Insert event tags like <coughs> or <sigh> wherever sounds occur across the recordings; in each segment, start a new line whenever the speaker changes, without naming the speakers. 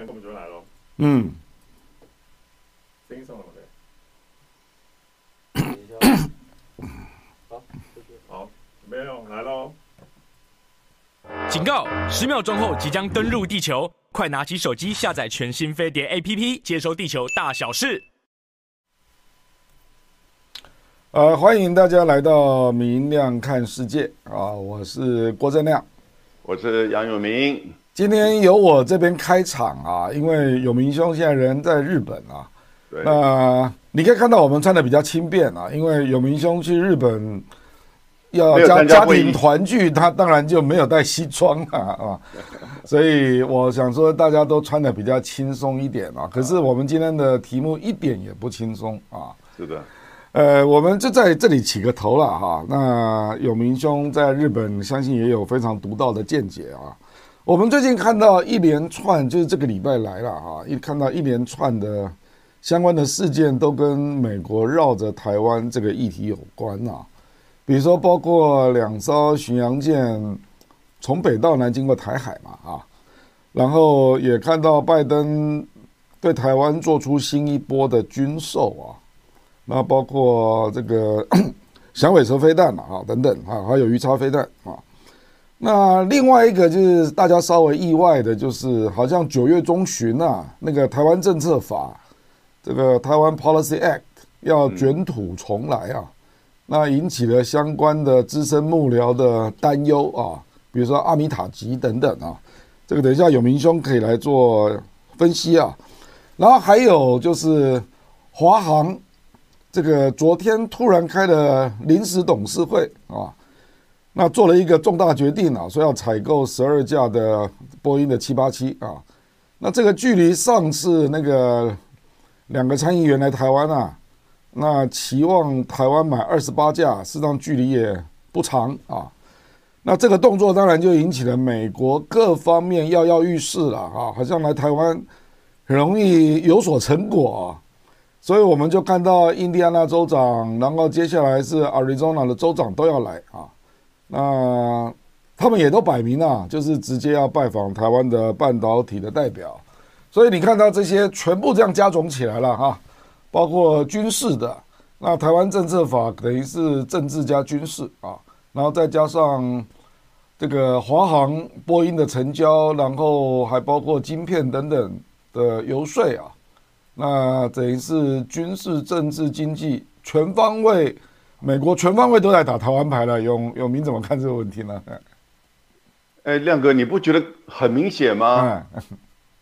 那我们就来喽。
嗯，
声音上了没？
好，
好，没有来喽。
警告！十秒钟后即将登陆地球，快拿起手机下载全新飞碟 APP，接收地球大小事。
呃，欢迎大家来到明亮看世界啊！我是郭正亮，
我是杨永明。
今天由我这边开场啊，因为永明兄现在人在日本啊。
对。
那你可以看到我们穿的比较轻便啊，因为永明兄去日本要家家庭团聚，他当然就没有带西装了 <laughs> 啊。所以我想说，大家都穿的比较轻松一点啊。可是我们今天的题目一点也不轻松啊。
是的。
呃，我们就在这里起个头了哈。那永明兄在日本，相信也有非常独到的见解啊。我们最近看到一连串，就是这个礼拜来了哈，一看到一连串的相关的事件，都跟美国绕着台湾这个议题有关啊。比如说，包括两艘巡洋舰从北到南经过台海嘛啊，然后也看到拜登对台湾做出新一波的军售啊。那包括这个 <coughs> 响尾蛇飞弹嘛，啊等等啊，还有鱼叉飞弹啊。那另外一个就是大家稍微意外的，就是好像九月中旬啊，那个台湾政策法，这个台湾 Policy Act 要卷土重来啊，那引起了相关的资深幕僚的担忧啊，比如说阿米塔吉等等啊，这个等一下有明兄可以来做分析啊。然后还有就是华航。这个昨天突然开了临时董事会啊，那做了一个重大决定啊，说要采购十二架的波音的七八七啊，那这个距离上次那个两个参议员来台湾啊，那期望台湾买二十八架，实际上距离也不长啊，那这个动作当然就引起了美国各方面跃跃欲试了啊，好像来台湾很容易有所成果啊。所以我们就看到印第安纳州长，然后接下来是 Arizona 的州长都要来啊。那他们也都摆明了，就是直接要拜访台湾的半导体的代表。所以你看到这些全部这样加总起来了哈，包括军事的，那台湾政策法等于是政治加军事啊，然后再加上这个华航、波音的成交，然后还包括晶片等等的游说啊。那等于是军事、政治、经济全方位，美国全方位都在打台湾牌了。永永明怎么看这个问题呢？
哎，亮哥，你不觉得很明显吗？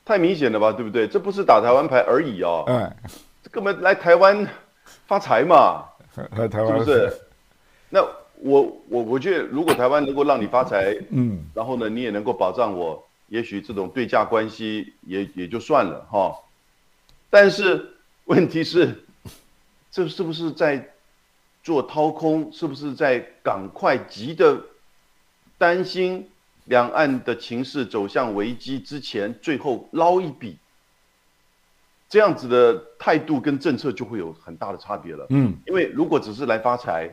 太明显了吧，对不对？这不是打台湾牌而已哦。嗯，根本来台湾发财嘛，
来台湾
是不是？那我我我觉得，如果台湾能够让你发财，嗯，然后呢，你也能够保障我，也许这种对价关系也也就算了哈。但是问题是，这是不是在做掏空？是不是在赶快急的担心两岸的情势走向危机之前，最后捞一笔？这样子的态度跟政策就会有很大的差别了。嗯，因为如果只是来发财，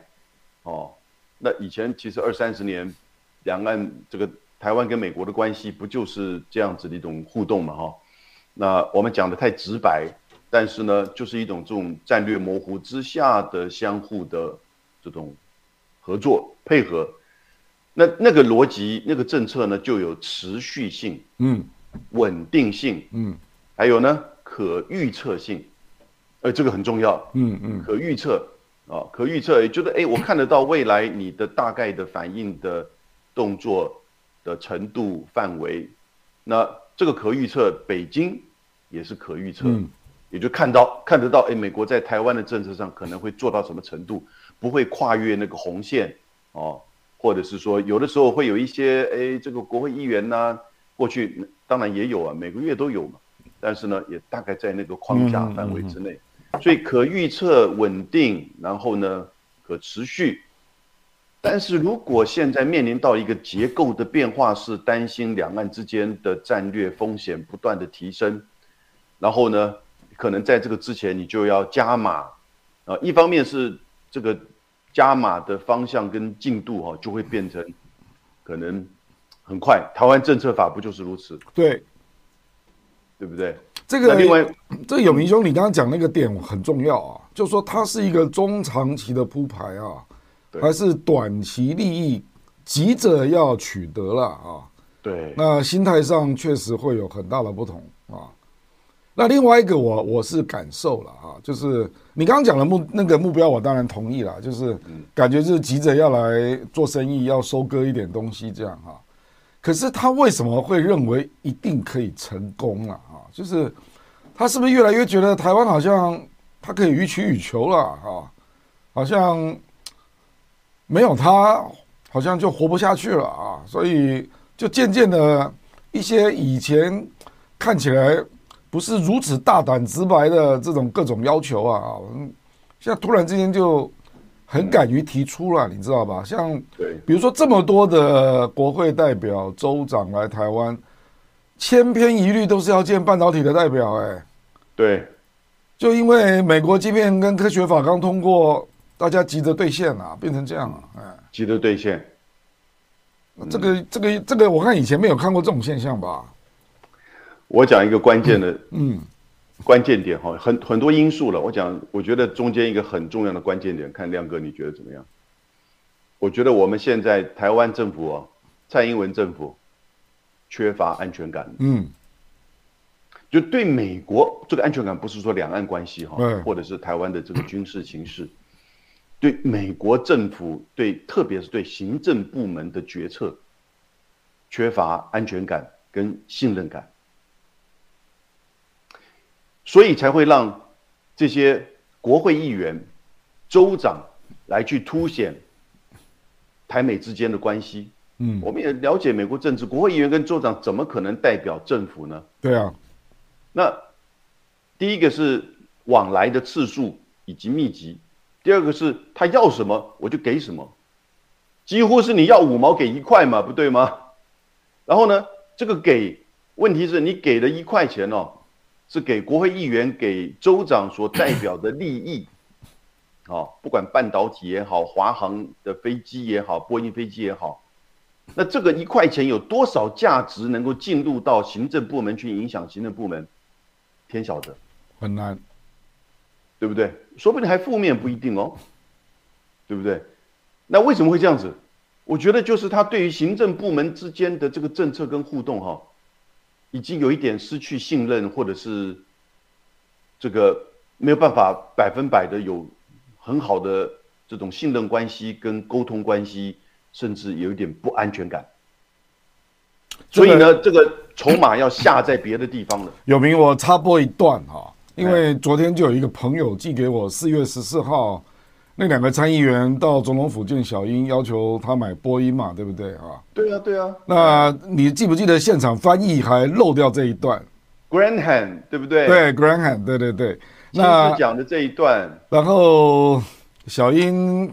哦，那以前其实二三十年两岸这个台湾跟美国的关系不就是这样子的一种互动嘛？哈。那我们讲的太直白，但是呢，就是一种这种战略模糊之下的相互的这种合作配合。那那个逻辑、那个政策呢，就有持续性，嗯，稳定性，嗯，还有呢，可预测性，呃，这个很重要，嗯嗯，可预测啊，可预测，也就是哎，我看得到未来你的大概的反应的动作的程度范围，那。这个可预测，北京也是可预测，也就看到看得到，哎，美国在台湾的政策上可能会做到什么程度，不会跨越那个红线哦，或者是说有的时候会有一些，哎，这个国会议员呢，过去当然也有啊，每个月都有嘛，但是呢，也大概在那个框架范围之内，所以可预测、稳定，然后呢，可持续。但是如果现在面临到一个结构的变化，是担心两岸之间的战略风险不断的提升，然后呢，可能在这个之前你就要加码，啊，一方面是这个加码的方向跟进度哈，就会变成可能很快。台湾政策法不就是如此？
对，
对不对？
这个
另外，
这个有明兄，你刚刚讲那个点很重要啊，就说它是一个中长期的铺排啊，还是短期利益急着要取得了啊？
对，
那心态上确实会有很大的不同啊。那另外一个，我我是感受了啊，就是你刚刚讲的目那个目标，我当然同意了，就是感觉就是急着要来做生意，要收割一点东西这样哈。可是他为什么会认为一定可以成功了啊？就是他是不是越来越觉得台湾好像他可以予取予求了啊？好像没有他，好像就活不下去了啊！所以就渐渐的一些以前看起来不是如此大胆直白的这种各种要求啊啊，现在突然之间就很敢于提出了，你知道吧？像
对，
比如说这么多的国会代表、州长来台湾，千篇一律都是要见半导体的代表，哎，
对，
就因为美国晶片跟科学法刚通过，大家急着兑现啊，变成这样啊，哎，
急着兑现。
这个这个这个，我看以前没有看过这种现象吧？
我讲一个关键的，
嗯，
关键点哈，很很多因素了。我讲，我觉得中间一个很重要的关键点，看亮哥你觉得怎么样？我觉得我们现在台湾政府哦，蔡英文政府缺乏安全感。
嗯，
就对美国这个安全感，不是说两岸关系哈
对，
或者是台湾的这个军事形势，对美国政府对，特别是对行政部门的决策缺乏安全感跟信任感，所以才会让这些国会议员、州长来去凸显台美之间的关系。
嗯
我们也了解美国政治，国会议员跟州长怎么可能代表政府呢？
对啊，
那第一个是往来的次数以及密集，第二个是他要什么我就给什么，几乎是你要五毛给一块嘛，不对吗？然后呢，这个给问题是你给了一块钱哦，是给国会议员、给州长所代表的利益，啊，不管半导体也好，华航的飞机也好，波音飞机也好，那这个一块钱有多少价值能够进入到行政部门去影响行政部门？天晓得，
很难。
对不对？说不定还负面不一定哦，对不对？那为什么会这样子？我觉得就是他对于行政部门之间的这个政策跟互动哈、已经有一点失去信任，或者是这个没有办法百分百的有很好的这种信任关系跟沟通关系，甚至有一点不安全感。所以呢，这个筹码要下在别的地方了。
有名，我插播一段哈，因为昨天就有一个朋友寄给我，四月十四号那两个参议员到总统府见小英，要求他买波音嘛，对不对啊？
对啊，对啊。
那你记不记得现场翻译还漏掉这一段
？Grandhand 对不对？
对，Granham，对对对。
亲
那
自讲的这一段，
然后小英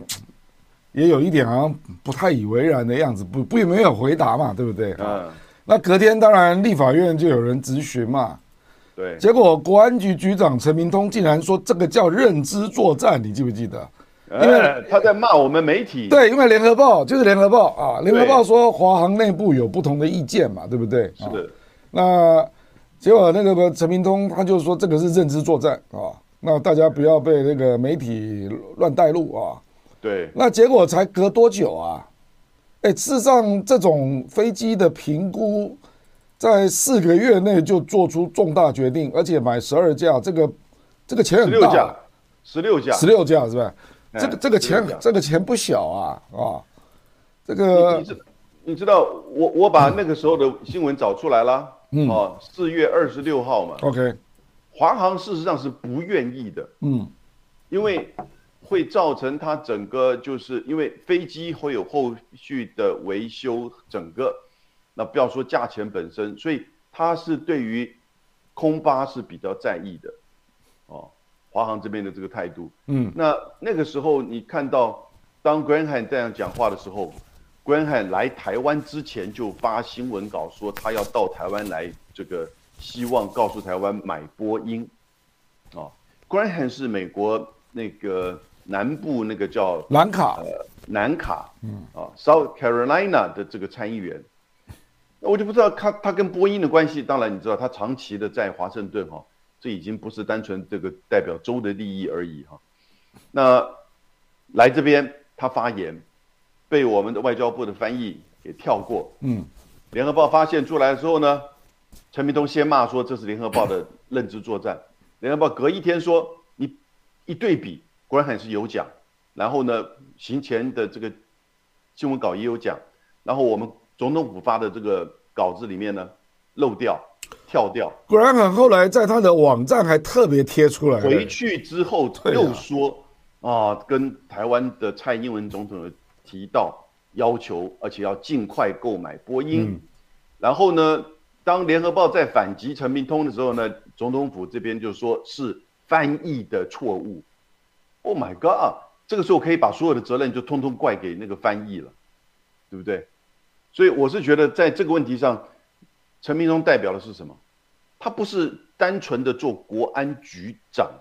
也有一点好像不太以为然的样子，不不没有回答嘛，对不对？
嗯，
那隔天当然立法院就有人质询嘛，
对，
结果国安局局长陈明通竟然说这个叫认知作战，你记不记得？因为
哎他在骂我们媒体，
对，因为联合报就是联合报啊，联合报说华航内部有不同的意见嘛，对不对？啊
是的，
那结果那个陈明通他就说这个是认知作战啊，那大家不要被那个媒体乱带路啊。
对，
那结果才隔多久啊？哎，事实上这种飞机的评估，在四个月内就做出重大决定，而且买十二架，这个这个钱很大
十六架，，十六架，
十六架是吧？
哎
这个这个钱这个钱不小啊啊！这个
你知你知道我我把那个时候的新闻找出来了，
嗯
哦，四月二十六号嘛
，OK，
华航事实上是不愿意的，
嗯
因为会造成它整个就是因为飞机会有后续的维修，整个那不要说价钱本身，所以它是对于空巴是比较在意的，哦，华航这边的这个态度。
嗯。
那那个时候你看到当 Graham 这样讲话的时候，Graham 来台湾之前就发新闻稿说他要到台湾来，这个希望告诉台湾买波音，哦，Graham 是美国那个南部那个叫
南卡，
南卡，嗯。啊，South Carolina 的这个参议员，那我就不知道他他跟波音的关系。当然，你知道他长期的在华盛顿哈，这已经不是单纯这个代表州的利益而已哈。那来这边他发言，被我们的外交部的翻译给跳过。嗯，联合报发现出来的时候呢，陈明通先骂说这是联合报的认知作战。联合报隔一天说你一对比，果然还是有讲。然后呢，行前的这个新闻稿也有讲。然后我们。总统府发的这个稿子里面呢，漏掉、跳掉。
果然很后来在他的网站还特别贴出来。
回去之后又说啊，跟台湾的蔡英文总统提到要求，而且要尽快购买波音。然后呢，当联合报在反击陈明通的时候呢，总统府这边就说是翻译的错误。Oh my god！这个时候可以把所有的责任就通通怪给那个翻译了，对不对？所以我是觉得，在这个问题上，陈明忠代表的是什么？他不是单纯的做国安局长，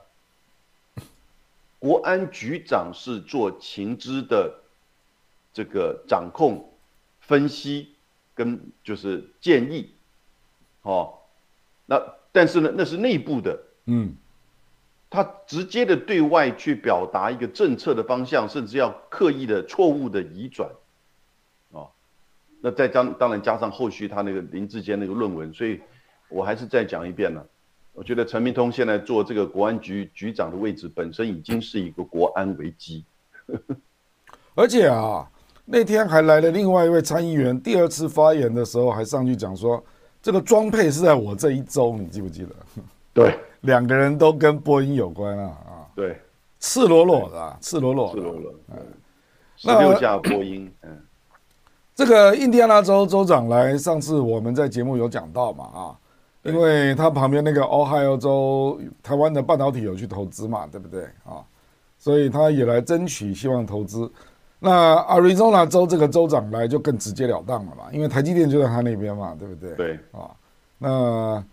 国安局长是做情资的这个掌控、分析跟就是建议，哦，那但是呢，那是内部的，嗯，他直接的对外去表达一个政策的方向，甚至要刻意的错误的移转。那再加当然加上后续他那个林志坚那个论文，所以我还是再讲一遍了。我觉得陈明通现在做这个国安局局长的位置，本身已经是一个国安危机。<laughs>
而且啊，那天还来了另外一位参议员，第二次发言的时候还上去讲说，这个装配是在我这一周，你记不记得？
对，<laughs>
两个人都跟波音有关啊啊。
对，
赤裸裸的，赤裸裸，
赤裸裸。嗯，十六架波音，嗯。
这个印第安纳州州长来，上次我们在节目有讲到嘛啊，因为他旁边那个 Ohio 州台湾的半导体有去投资嘛，对不对啊？所以他也来争取，希望投资。那 Arizona 州这个州长来就更直截了当了嘛，因为台积电就在他那边嘛，对不对？
对
啊。那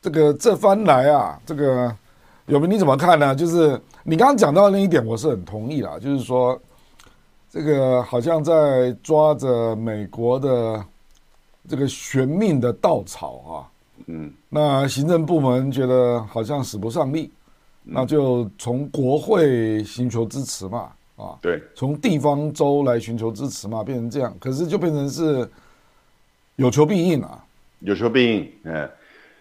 这个这番来啊，这个有没你怎么看呢？就是你刚刚讲到那一点，我是很同意啦，就是说。这个好像在抓着美国的这个玄命的稻草啊，嗯，那行政部门觉得好像使不上力，那就从国会寻求支持嘛，啊，
对，
从地方州来寻求支持嘛，变成这样，可是就变成是有求必应啊，
有求必应，嗯，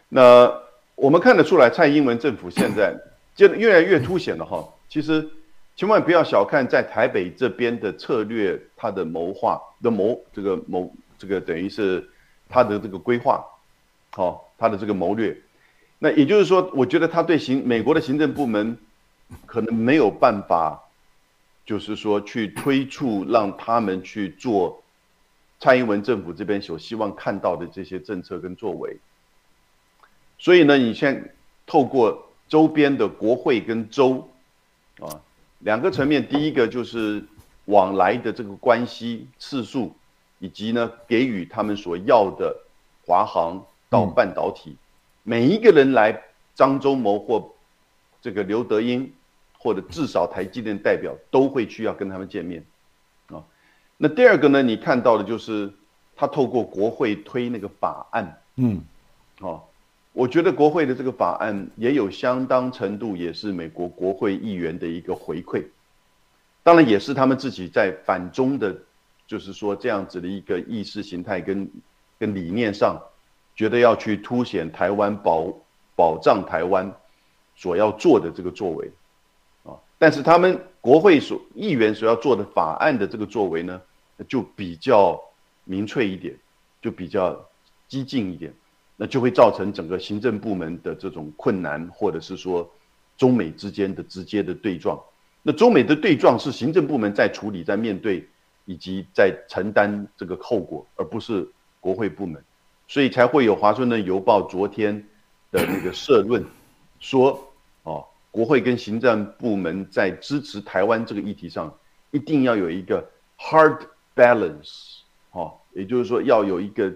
那我们看得出来，蔡英文政府现在就越来越凸显了哈，其实。千万不要小看在台北这边的策略，他的谋划的谋这个谋这个等于是他的这个规划，好，他的这个谋略。那也就是说，我觉得他对行美国的行政部门可能没有办法，就是说去推出让他们去做蔡英文政府这边所希望看到的这些政策跟作为。所以呢，你先透过周边的国会跟州啊。两个层面，第一个就是往来的这个关系次数，以及呢给予他们所要的华航到半导体，每一个人来张忠谋或这个刘德英，或者至少台积电代表都会去要跟他们见面，啊，那第二个呢，你看到的就是他透过国会推那个法案，嗯，哦。我觉得国会的这个法案也有相当程度，也是美国国会议员的一个回馈，当然也是他们自己在反中的，就是说这样子的一个意识形态跟跟理念上，觉得要去凸显台湾保保障台湾所要做的这个作为，啊，但是他们国会所议员所要做的法案的这个作为呢，就比较明确一点，就比较激进一点。那就会造成整个行政部门的这种困难，或者是说中美之间的直接的对撞。那中美的对撞是行政部门在处理、在面对以及在承担这个后果，而不是国会部门，所以才会有《华盛顿邮报》昨天的那个社论说：哦，国会跟行政部门在支持台湾这个议题上，一定要有一个 hard balance，哦，也就是说要有一个。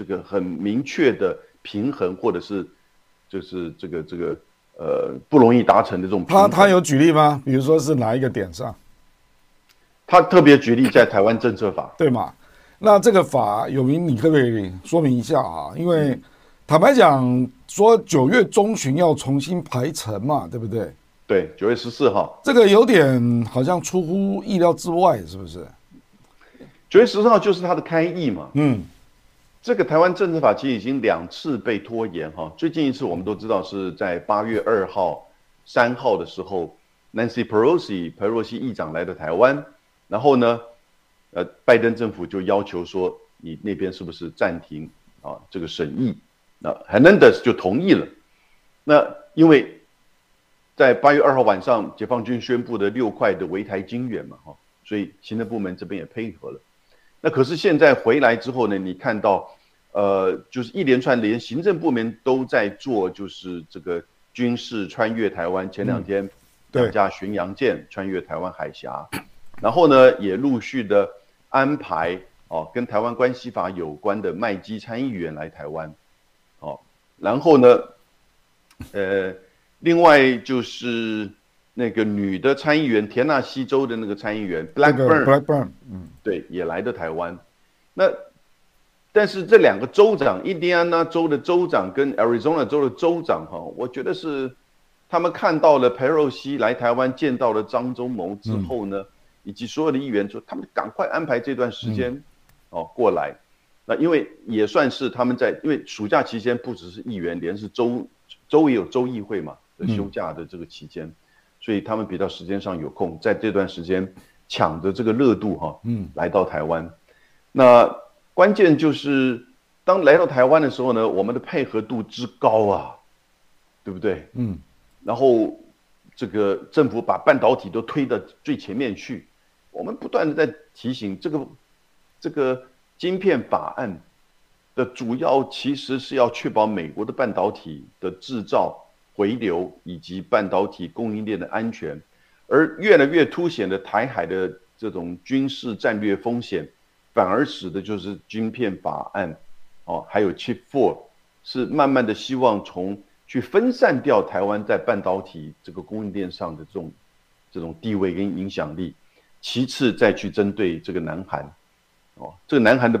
这个很明确的平衡，或者是就是这个这个呃不容易达成的这种。
他他有举例吗？比如说是哪一个点上？
他特别举例在台湾政策法，
对吗？那这个法有明，你可不可以说明一下啊？因为坦白讲，说九月中旬要重新排程嘛，对不对？
对，九月十四号，
这个有点好像出乎意料之外，是不是？
九月十四号就是他的开议嘛。
嗯，
这个台湾政治法其实已经两次被拖延哈。最近一次我们都知道是在八月二号、三号的时候，Nancy Pelosi 佩洛西议长来到台湾，然后呢，呃，拜登政府就要求说，你那边是不是暂停啊这个审议？那 Hernandez 就同意了。那因为在八月二号晚上，解放军宣布的六块的围台金援嘛，哈，所以行政部门这边也配合了。那可是现在回来之后呢，你看到，呃，就是一连串连行政部门都在做，就是这个军事穿越台湾。前两天两架巡洋舰穿越台湾海峡，然后呢，也陆续的安排哦，跟台湾关系法有关的麦基参议员来台湾，哦，然后呢，呃。另外就是那个女的参议员，田纳西州的那个参议员
，Blackburn，Blackburn，
嗯，对，也来的台湾。那但是这两个州长，印第安纳州的州长跟 Arizona 州的州长，哈，我觉得是他们看到了佩洛西来台湾见到了张忠谋之后呢，以及所有的议员说，他们赶快安排这段时间哦过来。那因为也算是他们在，因为暑假期间不只是议员，连是州州也有州议会嘛。休假的这个期间，所以他们比较时间上有空，在这段时间抢着这个热度哈，嗯，来到台湾。那关键就是当来到台湾的时候呢，我们的配合度之高啊，对不对？嗯。然后这个政府把半导体都推到最前面去，我们不断的在提醒这个这个晶片法案的主要其实是要确保美国的半导体的制造。回流以及半导体供应链的安全，而越来越凸显的台海的这种军事战略风险，反而使得就是晶片法案，哦，还有 Chip Four，是慢慢的希望从去分散掉台湾在半导体这个供应链上的这种这种地位跟影响力，其次再去针对这个南韩，哦，这个南韩的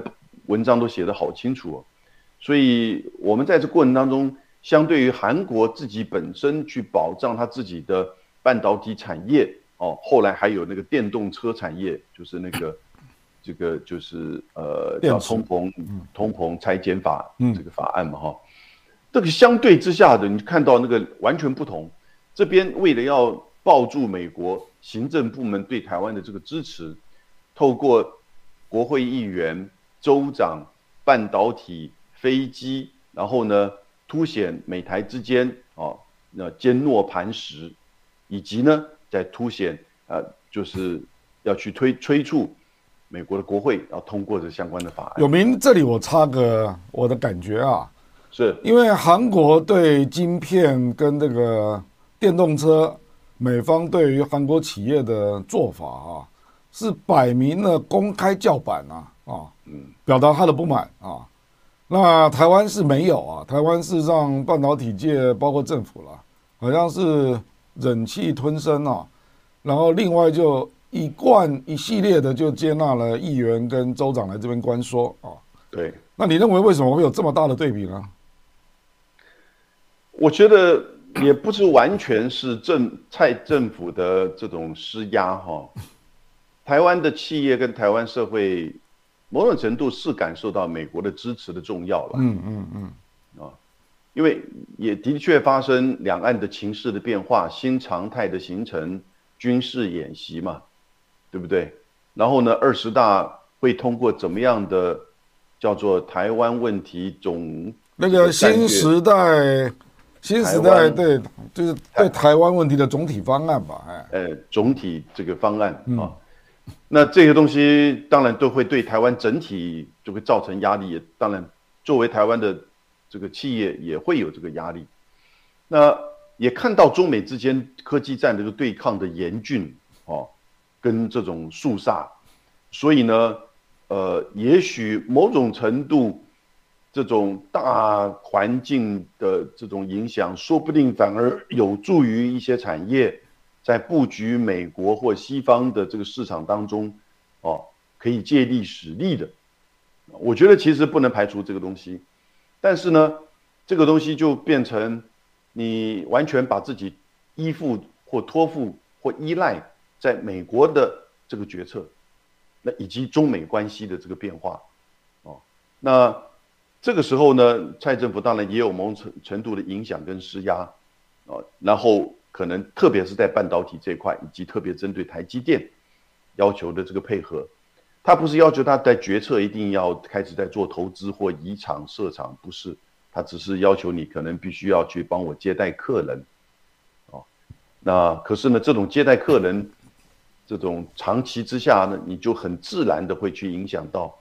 文章都写得好清楚哦，所以我们在这过程当中。相对于韩国自己本身去保障它自己的半导体产业哦，后来还有那个电动车产业，就是那个这个就是呃叫通膨通膨拆减法这个法案嘛哈，这个相对之下的你看到那个完全不同，这边为了要抱住美国行政部门对台湾的这个支持，透过国会议员、州长、半导体、飞机，然后呢。凸显美台之间哦，那坚若磐石，以及呢，在凸显呃，就是要去推催促美国的国会要通过这相关的法案。
有明，这里我插个我的感觉啊，
是
因为韩国对晶片跟这个电动车，美方对于韩国企业的做法啊，是摆明了公开叫板啊啊，嗯，表达他的不满啊。那台湾是没有啊，台湾事实上半导体界包括政府了，好像是忍气吞声啊，然后另外就一贯一系列的就接纳了议员跟州长来这边关说啊。
对，
那你认为为什么会有这么大的对比呢？
我觉得也不是完全是政蔡政府的这种施压哈，台湾的企业跟台湾社会。某种程度是感受到美国的支持的重要了。嗯嗯嗯，啊，因为也的确发生两岸的情势的变化，新常态的形成，军事演习嘛，对不对？然后呢，二十大会通过怎么样的叫做台湾问题总
那个新时代新时代对，就是对台湾问题的总体方案吧？哎，
呃，总体这个方案啊。那这些东西当然都会对台湾整体就会造成压力，也当然作为台湾的这个企业也会有这个压力。那也看到中美之间科技战的这个对抗的严峻哦，跟这种肃杀，所以呢，呃，也许某种程度这种大环境的这种影响，说不定反而有助于一些产业。在布局美国或西方的这个市场当中，哦，可以借力使力的，我觉得其实不能排除这个东西，但是呢，这个东西就变成你完全把自己依附或托付或依赖在美国的这个决策，那以及中美关系的这个变化，哦，那这个时候呢，蔡政府当然也有某种程程度的影响跟施压，哦，然后可能特别是在半导体这一块，以及特别针对台积电要求的这个配合。他不是要求他在决策一定要开始在做投资或移厂设厂，不是，他只是要求你可能必须要去帮我接待客人，哦，那可是呢，这种接待客人，这种长期之下呢，你就很自然的会去影响到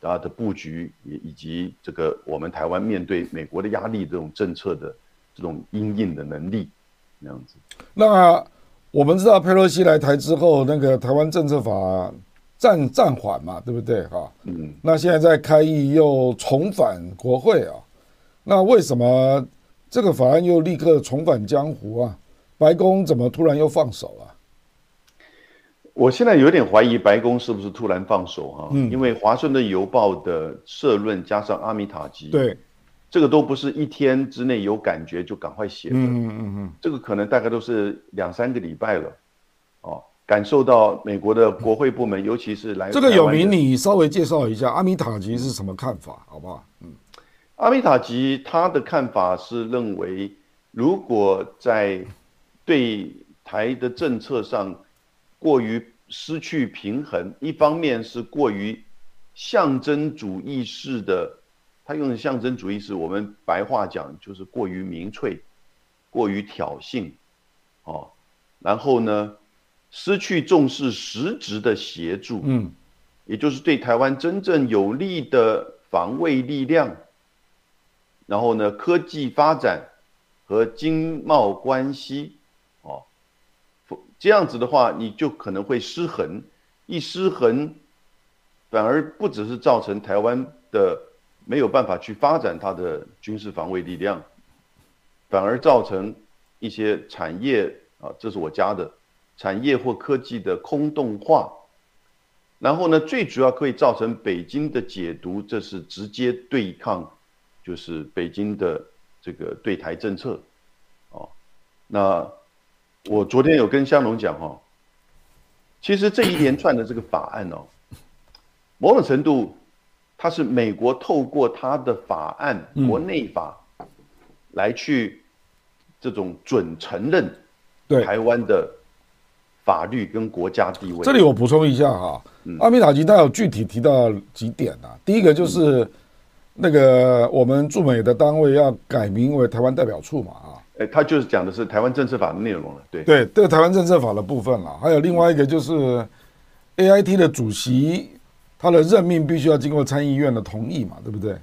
他的布局，以以及这个我们台湾面对美国的压力这种政策的这种应应的能力，那样子。
那我们知道佩洛西来台之后，那个台湾政策法。暂暂缓嘛，对不对？哈，嗯，那现在在开议又重返国会啊，那为什么这个法案又立刻重返江湖啊？白宫怎么突然又放手了？
我现在有点怀疑白宫是不是突然放手啊？嗯，因为《华盛顿邮报》的社论加上阿米塔吉，
对，
这个都不是一天之内有感觉就赶快写的，嗯嗯嗯，这个可能大概都是两三个礼拜了，哦。感受到美国的国会部门，尤其是来
这个有名，你稍微介绍一下阿米塔吉是什么看法，好不好？嗯，
阿米塔吉他的看法是认为，如果在对台的政策上过于失去平衡，一方面是过于象征主义式的，他用的象征主义是我们白话讲就是过于明粹，过于挑衅，哦，然后呢？失去重视实质的协助，嗯，也就是对台湾真正有利的防卫力量，然后呢，科技发展和经贸关系，哦，这样子的话，你就可能会失衡，一失衡，反而不只是造成台湾的没有办法去发展它的军事防卫力量，反而造成一些产业啊，这是我家的。产业或科技的空洞化，然后呢，最主要可以造成北京的解读，这是直接对抗，就是北京的这个对台政策，哦，那我昨天有跟香龙讲哈，其实这一连串的这个法案哦，某种程度，它是美国透过它的法案国内法来去这种准承认台湾的。法律跟国家地位，
这里我补充一下哈，阿米塔吉他有具体提到几点啊。第一个就是那个我们驻美的单位要改名为台湾代表处嘛啊，
哎，他就是讲的是台湾政策法的内容了，对
对，这个台湾政策法的部分了。还有另外一个就是 A I T 的主席他的任命必须要经过参议院的同意嘛，对不对？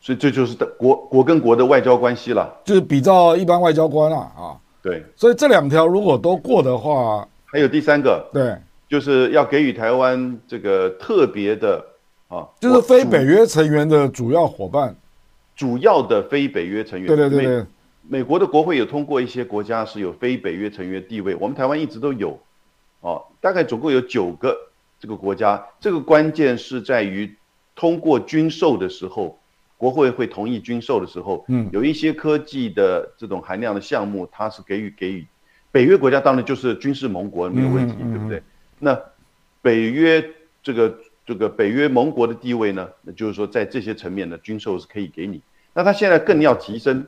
所以这就是国国跟国的外交关系了，
就是比照一般外交官了啊。
对，
所以这两条如果都过的话。
还有第三个，
对，
就是要给予台湾这个特别的啊，
就是非北约成员的主要伙伴，
主要的非北约成员。
对对对对，
美国的国会有通过一些国家是有非北约成员地位，我们台湾一直都有，哦，大概总共有九个这个国家。这个关键是在于通过军售的时候，国会会同意军售的时候，嗯，有一些科技的这种含量的项目，它是给予给予。北约国家当然就是军事盟国没有问题，对不对？那北约这个这个北约盟国的地位呢？那就是说在这些层面呢，军售是可以给你。那他现在更要提升，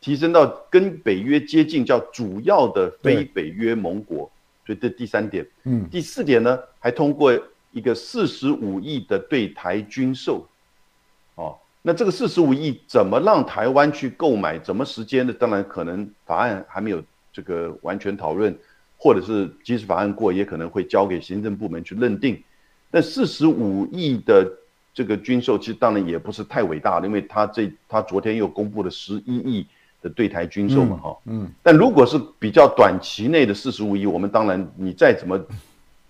提升到跟北约接近，叫主要的非北约盟国。所以这第三点。嗯。第四点呢，还通过一个四十五亿的对台军售。哦，那这个四十五亿怎么让台湾去购买？怎么时间呢？当然可能法案还没有。这个完全讨论，或者是即使法案过，也可能会交给行政部门去认定。那四十五亿的这个军售，其实当然也不是太伟大的，因为他这他昨天又公布了十一亿的对台军售嘛，哈，嗯。但如果是比较短期内的四十五亿，我们当然你再怎么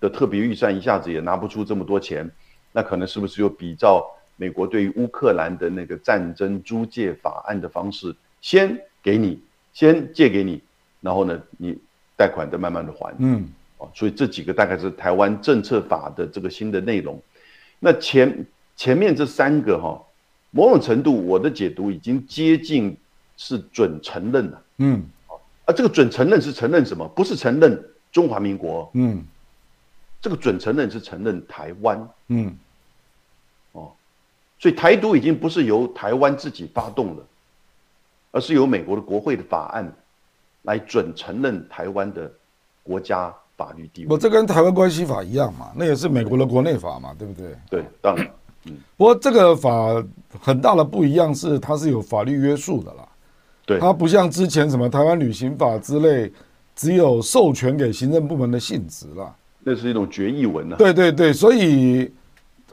的特别预算，一下子也拿不出这么多钱，那可能是不是又比照美国对于乌克兰的那个战争租借法案的方式，先给你，先借给你。然后呢，你贷款再慢慢的还，嗯，哦，所以这几个大概是台湾政策法的这个新的内容。那前前面这三个哈，某种程度我的解读已经接近是准承认的。
嗯，
啊，这个准承认是承认什么？不是承认中华民国，
嗯
这个准承认是承认台湾。
嗯哦
所以台独已经不是由台湾自己发动了，而是由美国的国会的法案来准承认台湾的国家法律地
我
位。
这跟台湾关系法一样嘛，那也是美国的国内法嘛，对不对？
对，当然，嗯
不过这个法很大的不一样是，它是有法律约束的啦，
对，
它不像之前什么台湾旅行法之类，只有授权给行政部门的性质了。
那是一种决议文呢、啊。
对对对，所以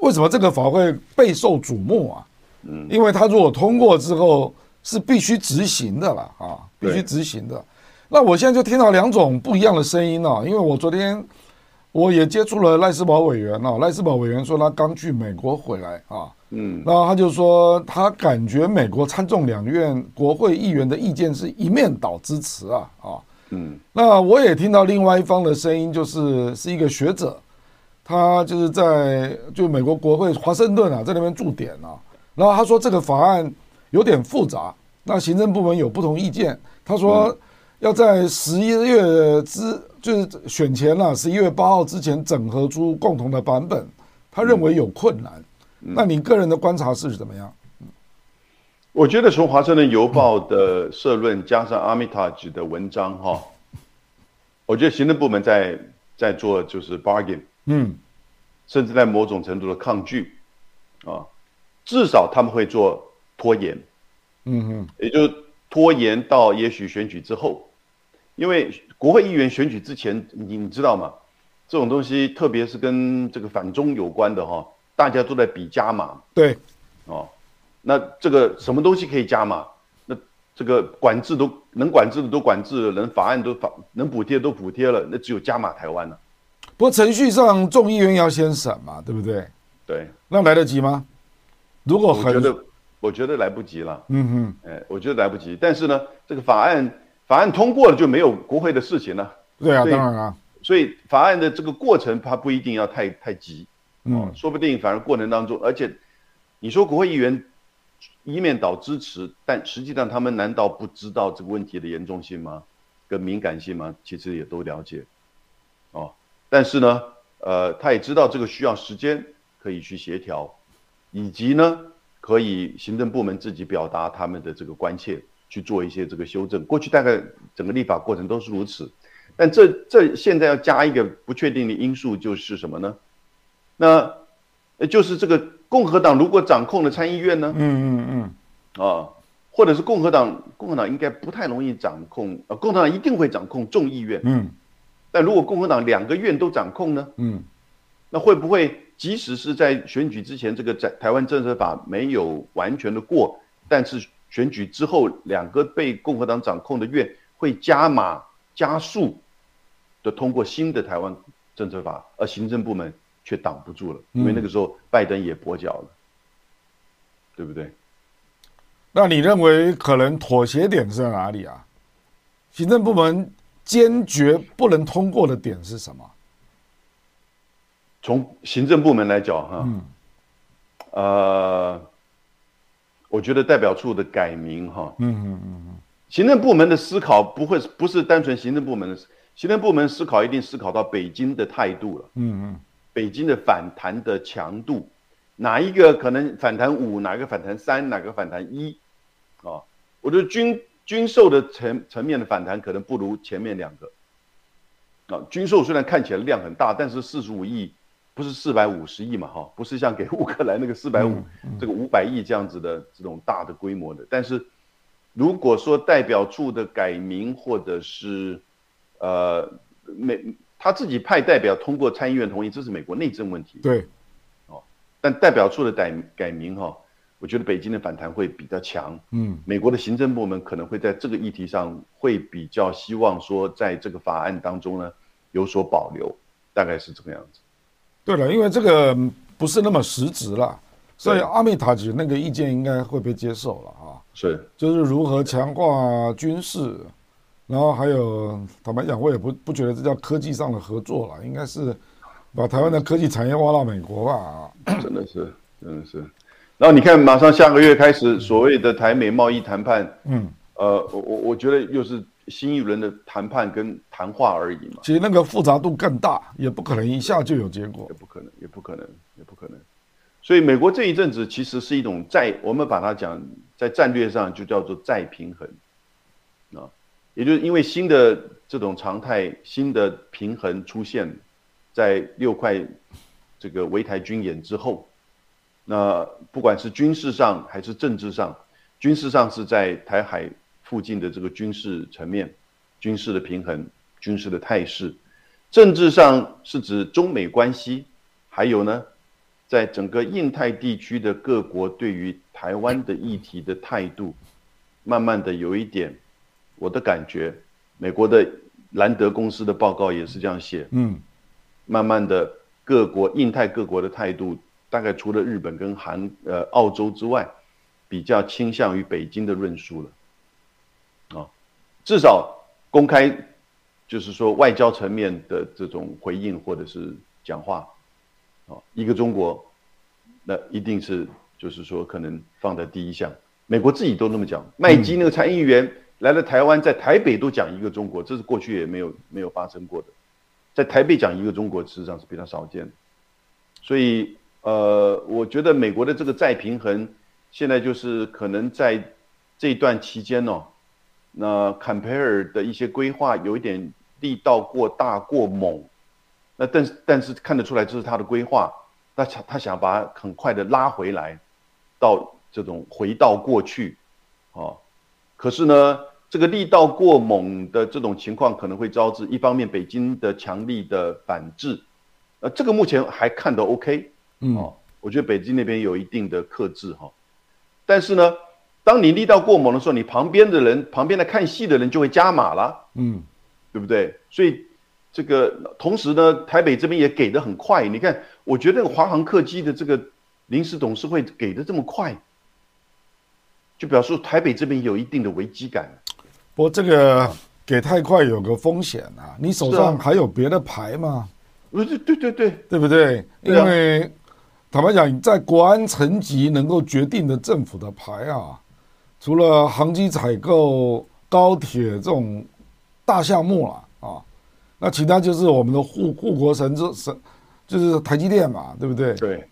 为什么这个法会备受瞩目啊？嗯，因为它如果通过之后是必须执行的了啊，必须执行的。那我现在就听到两种不一样的声音啊，因为我昨天我也接触了赖斯宝委员啊，赖斯宝委员说他刚去美国回来啊，
嗯，
然后他就说他感觉美国参众两院国会议员的意见是一面倒支持啊啊，
嗯，
那我也听到另外一方的声音，就是是一个学者，他就是在就美国国会华盛顿啊，在那边驻点啊，然后他说这个法案有点复杂，那行政部门有不同意见，他说要在十一月之就是选前啊，十一月八号之前整合出共同的版本，他认为有困难。那你个人的观察是怎么样？
我觉得从《华盛顿邮报》的社论加上 Armitage 的文章哈，<laughs> 我觉得行政部门在在做就是 bargain，
嗯。
甚至在某种程度的抗拒啊，至少他们会做拖延，
嗯哼，
也就是拖延到也许选举之后，因为国会议员选举之前，你你知道吗？这种东西，特别是跟这个反中有关的哈，大家都在比加码
对，
哦。那这个什么东西可以加码？那这个管制都能管制的都管制了，能法案都法能补贴都补贴了，那只有加码台湾了。
不过程序上众议院要先审嘛，对不对？
对，
那来得及吗？如果很
我觉得我觉得来不及了。
嗯哼，
哎，我觉得来不及。但是呢，这个法案法案通过了就没有国会的事情了。
对啊，当然啊，
所以法案的这个过程，它不一定要太太急，
嗯，
说不定反而过程当中，而且你说国会议员一面倒支持，但实际上他们难道不知道这个问题的严重性吗？跟敏感性吗？其实也都了解，哦，但是呢，呃，他也知道这个需要时间可以去协调，以及呢，可以行政部门自己表达他们的这个关切，去做一些这个修正。过去大概整个立法过程都是如此。但这这现在要加一个不确定的因素，就是什么呢？那呃就是这个共和党如果掌控了参议院呢，
嗯嗯嗯，
啊，或者是共和党，共和党应该不太容易掌控，呃，共和党一定会掌控众议院。
嗯。
但如果共和党两个院都掌控呢，
嗯。
那会不会即使是在选举之前，这个在台湾政策法没有完全的过，但是选举之后，两个被共和党掌控的院会加码加速的通过新的台湾政策法，而行政部门却挡不住了，因为那个时候拜登也跛脚了，对不对？
那你认为可能妥协点是在哪里啊？行政部门坚决不能通过的点是什么？
从行政部门来讲，哈，
嗯
呃，我觉得代表处的改名，哈，
嗯嗯嗯嗯
行政部门的思考不会不是单纯行政部门的，行政部门思考一定思考到北京的态度了，
嗯嗯
北京的反弹的强度，哪一个可能反弹五，哪个反弹三，哪个反弹一，啊，我觉得军军售的层层面的反弹可能不如前面两个，啊，军售虽然看起来量很大，但是四十五亿不是四百五十亿嘛，哈，不是像给乌克兰那个四百五这个五百亿这样子的这种大的规模的，但是如果说代表处的改名或者是呃美他自己派代表通过参议院同意，这是美国内政问题。
对，哦
但代表处的改改名哈、我觉得北京的反弹会比较强。
嗯
美国的行政部门可能会在这个议题上会比较希望说，在这个法案当中呢有所保留，大概是这个样子。
对了，因为这个嗯不是那么实质了，所以阿米塔吉那个意见应该会被接受了啊。
是，
就是如何强化军事，然后还有坦白讲，我也不不觉得这叫科技上的合作了，应该是把台湾的科技产业挖到美国吧。
真的是，真的是。然后你看，马上下个月开始所谓的台美贸易谈判，嗯，呃，我我我觉得又是新一轮的谈判跟谈话而已嘛。
其实那个复杂度更大，也不可能一下就有结果，
也不可能，也不可能，也不可能。所以美国这一阵子其实是一种再，我们把它讲在战略上就叫做再平衡，啊，也就是因为新的这种常态、新的平衡出现在六块这个围台军演之后，那不管是军事上还是政治上，军事上是在台海附近的这个军事层面、军事的平衡、军事的态势，政治上是指中美关系，还有呢。在整个印太地区的各国对于台湾的议题的态度，慢慢的有一点，我的感觉，美国的兰德公司的报告也是这样写，嗯，慢慢的各国印太各国的态度，大概除了日本跟韩呃澳洲之外，比较倾向于北京的论述了，啊，至少公开就是说外交层面的这种回应或者是讲话。啊一个中国，那一定是就是说可能放在第一项。美国自己都那么讲，麦基那个参议员来了台湾，在台北都讲一个中国，这是过去也没有没有发生过的。在台北讲一个中国，事实上是非常少见。所以，呃，我觉得美国的这个再平衡，现在就是可能在这一段期间哦，那坎培尔的一些规划有一点力道过大过猛。那但是但是看得出来，这是他的规划，那他他想把很快的拉回来，到这种回到过去，哦，可是呢，这个力道过猛的这种情况可能会招致一方面北京的强力的反制，呃，这个目前还看得 OK，哦，我觉得北京那边有一定的克制哈，但是呢，当你力道过猛的时候，你旁边的人旁边的看戏的人就会加码了，嗯，对不对？所以。这个同时呢，台北这边也给的很快。你看，我觉得华航客机的这个临时董事会给的这么快，就表示台北这边有一定的危机感。
不过这个给太快有个风险啊，你手上还有别的牌吗？
对对对对，
对不对？因为坦白讲，在国安层级能够决定的政府的牌啊，除了航机采购、高铁这种大项目了啊。那其他就是我们的护护国神之神，就是台积电嘛，对不对？
对。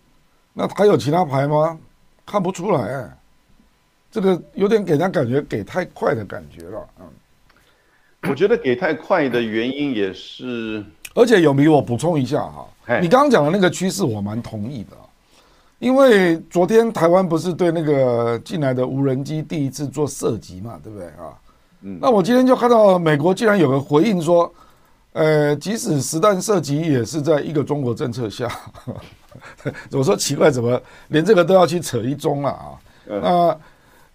那还有其他牌吗？看不出来，这个有点给人感觉给太快的感觉了。嗯，
我觉得给太快的原因也是，
而且有没我补充一下哈，你刚刚讲的那个趋势我蛮同意的，因为昨天台湾不是对那个进来的无人机第一次做射击嘛，对不对啊？嗯。那我今天就看到美国竟然有个回应说。呃，即使实弹射击也是在一个中国政策下。<laughs> 我说奇怪，怎么连这个都要去扯一中了啊？那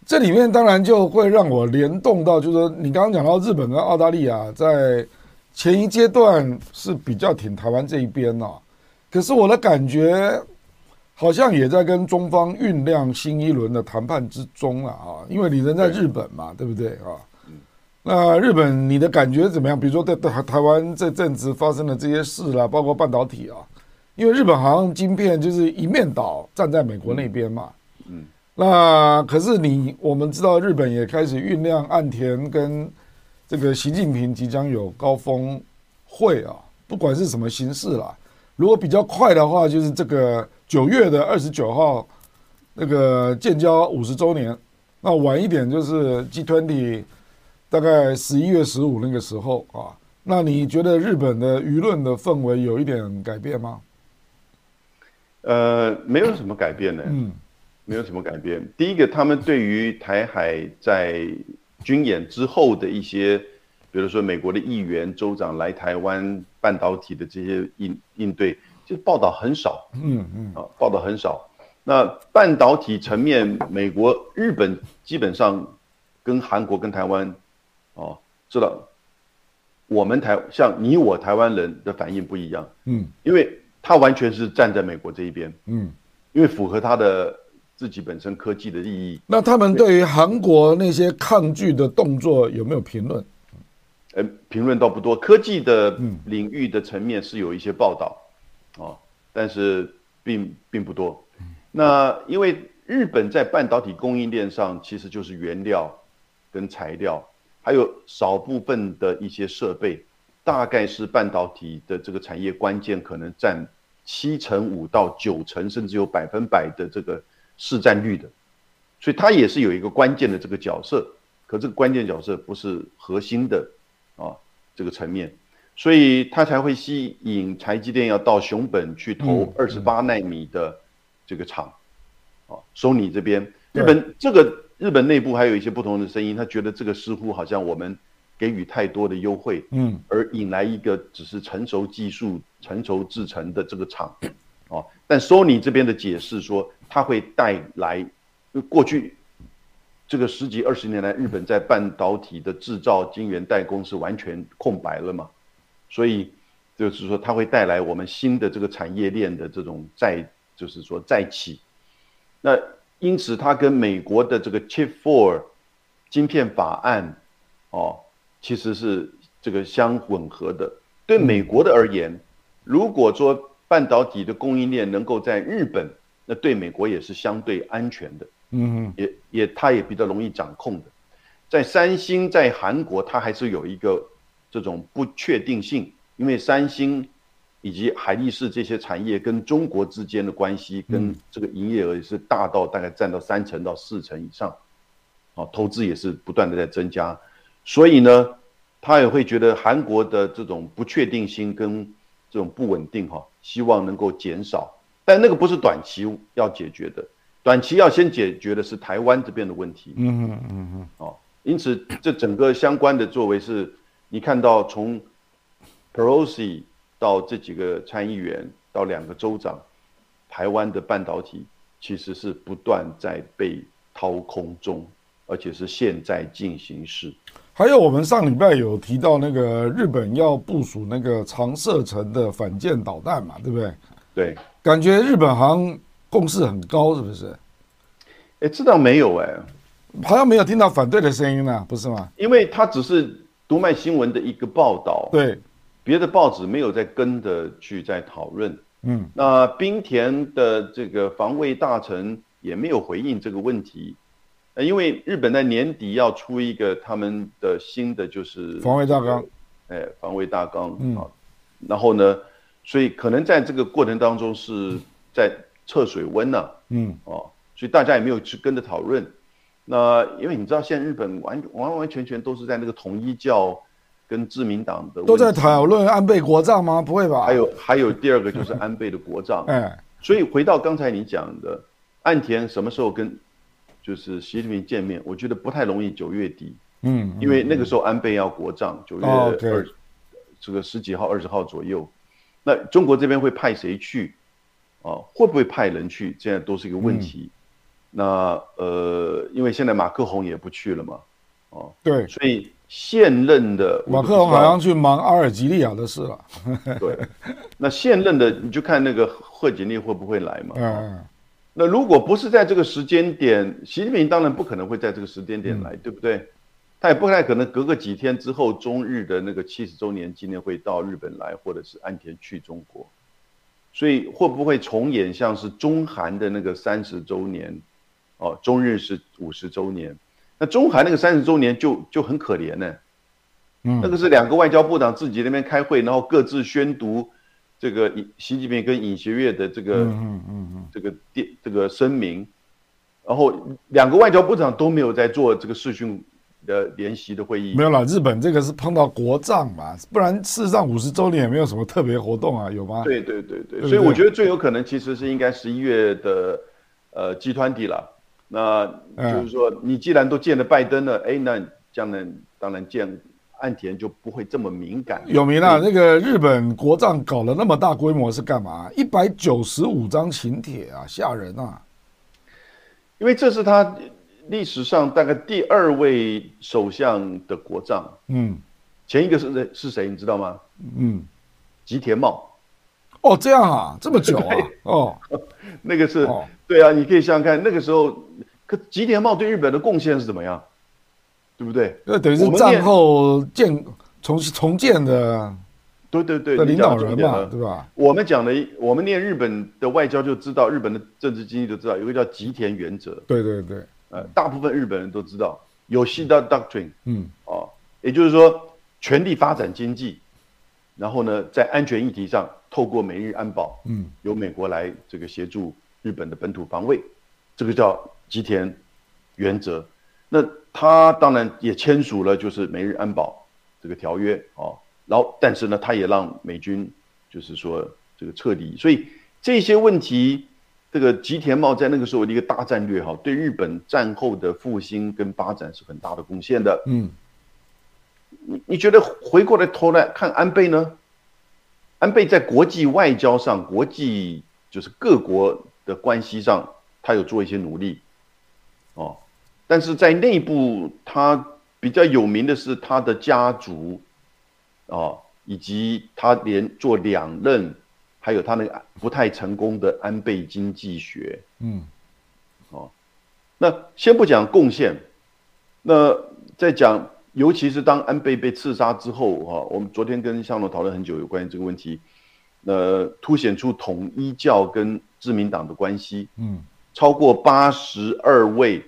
这里面当然就会让我联动到，就是说你刚刚讲到日本跟澳大利亚在前一阶段是比较挺台湾这一边呐，可是我的感觉好像也在跟中方酝酿新一轮的谈判之中了啊，因为你人在日本嘛，对不对啊？那日本，你的感觉怎么样？比如说，在台台湾这阵子发生的这些事啦，包括半导体啊，因为日本好像晶片就是一面倒站在美国那边嘛。嗯。那可是你，我们知道日本也开始酝酿岸田跟这个习近平即将有高峰会啊，不管是什么形式啦。如果比较快的话，就是这个九月的二十九号那个建交五十周年。那晚一点就是 G20。大概十一月十五那个时候啊，那你觉得日本的舆论的氛围有一点改变吗？
呃，没有什么改变呢，嗯，没有什么改变。第一个，他们对于台海在军演之后的一些，比如说美国的议员、州长来台湾半导体的这些应应对，就报道很少，嗯嗯，啊，报道很少。那半导体层面，美国、日本基本上跟韩国、跟台湾。哦，知道，我们台像你我台湾人的反应不一样，嗯，因为他完全是站在美国这一边，嗯，因为符合他的自己本身科技的利益。
那他们对于韩国那些抗拒的动作有没有评论？
呃，评论倒不多，科技的领域的层面是有一些报道，哦，但是并并不多。那因为日本在半导体供应链上其实就是原料跟材料，还有少部分的一些设备，大概是半导体的这个产业关键，可能占七成五到九成，甚至有百分百的这个市占率的，所以它也是有一个关键的这个角色。可这个关键角色不是核心的啊这个层面，所以它才会吸引台积电要到熊本去投二十八纳米的这个厂，啊，索尼这边，日本这个日本内部还有一些不同的声音，他觉得这个似乎好像我们给予太多的优惠，嗯，而引来一个只是成熟技术、成熟制成的这个厂，哦，但索尼这边的解释说，它会带来过去。这个十几二十年来，日本在半导体的制造、晶圆代工是完全空白了嘛？所以就是说，它会带来我们新的这个产业链的这种再，就是说再起。那因此，它跟美国的这个 Chip Four 晶片法案，哦，其实是这个相吻合的。对美国的而言，如果说半导体的供应链能够在日本，那对美国也是相对安全的。嗯，也也，它也比较容易掌控的。在三星在韩国，它还是有一个这种不确定性，因为三星以及海力士这些产业跟中国之间的关系，跟这个营业额也是大到大概占到三成到四成以上，啊，投资也是不断的在增加，所以呢，他也会觉得韩国的这种不确定性跟这种不稳定哈，希望能够减少，但那个不是短期要解决的。短期要先解决的是台湾这边的问题。嗯嗯嗯嗯。哦，因此这整个相关的作为是，你看到从 Pelosi 到这几个参议员到两个州长，台湾的半导体其实是不断在被掏空中，而且是现在进行时。
还有我们上礼拜有提到那个日本要部署那个长射程的反舰导弹嘛，对不对？
对，
感觉日本好像。共识很高，是不是？
哎，这倒没有哎，
好像没有听到反对的声音呢，不是吗？
因为它只是读卖新闻的一个报道，
对，
别的报纸没有在跟着去在讨论。嗯，那冰田的这个防卫大臣也没有回应这个问题，呃，因为日本在年底要出一个他们的新的就是
防卫大纲，
哎，防卫大纲，嗯，然后呢，所以可能在这个过程当中是在。测水温呢？嗯，哦，所以大家也没有去跟着讨论。那因为你知道，现在日本完完完全全都是在那个统一教跟自民党的
都在讨论安倍国葬吗？不会吧？
还有还有第二个就是安倍的国葬。<laughs> 哎，所以回到刚才你讲的，岸田什么时候跟就是习近平见面？我觉得不太容易，九月底。嗯，因为那个时候安倍要国葬，九月二这个十几号、二十号左右。那中国这边会派谁去？哦，会不会派人去？现在都是一个问题。那呃，因为现在马克宏也不去了嘛，
哦，对，
所以现任的
马克宏好像去忙阿尔及利亚的事了。
对，那现任的你就看那个贺锦丽会不会来嘛？嗯，那如果不是在这个时间点，习近平当然不可能会在这个时间点来，对不对？他也不太可能隔个几天之后，中日的那个七十周年纪念会到日本来，或者是安田去中国。所以会不会重演像是中韩的那个三十周年，哦，中日是五十周年，那中韩那个三十周年就就很可怜呢，嗯，那个是两个外交部长自己那边开会，然后各自宣读这个习近平跟尹学月的这个嗯嗯嗯这个电这个声明，然后两个外交部长都没有在做这个视讯。的联席的会议
没有了，日本这个是碰到国葬嘛，不然事实上五十周年也没有什么特别活动啊，有吗？
对对对对，所以我觉得最有可能其实是应该十一月的呃集团体了。那就是说，你既然都见了拜登了，哎，那将来当然见岸田就不会这么敏感。
有名啊，那个日本国葬搞了那么大规模是干嘛？一百九十五张请帖啊，吓人啊！
因为这是他。历史上大概第二位首相的国葬，嗯，前一个是谁？是谁？你知道吗？嗯，吉田茂。
哦，这样啊，这么久啊？<laughs> 哦，<laughs>
那个是，对啊，你可以想想看，那个时候，可吉田茂对日本的贡献是怎么样？对不对？
那等于是战后建重重建的，
对对对，
的领导人嘛，对吧？
我们讲的，我们念日本的外交就知道，日本的政治经济就知道，有一个叫吉田原则，
对对对，
呃，大部分日本人都知道，有西的 doctrine
嗯
哦，也就是说，全力发展经济，然后呢，在安全议题上，透过美日安保，
嗯
由美国来这个协助日本的本土防卫，这个叫吉田原则。那他当然也签署了就是美日安保这个条约哦，然后但是呢，他也让美军就是说这个撤离，所以这些问题，这个吉田茂在那个时候的一个大战略哈，对日本战后的复兴跟发展是很大的贡献的。
嗯
你你觉得回过来头来看安倍呢？安倍在国际外交上、国际就是各国的关系上，他有做一些努力，哦，但是在内部他比较有名的是他的家族，哦，以及他连做两任，还有他那个不太成功的安倍经济学，
嗯。
哦那先不讲贡献，那再讲，尤其是当安倍被刺杀之后，哈、我们昨天跟向龙讨论很久有关于这个问题，那凸显出统一教跟自民党的关系，
嗯。
超过八十二位统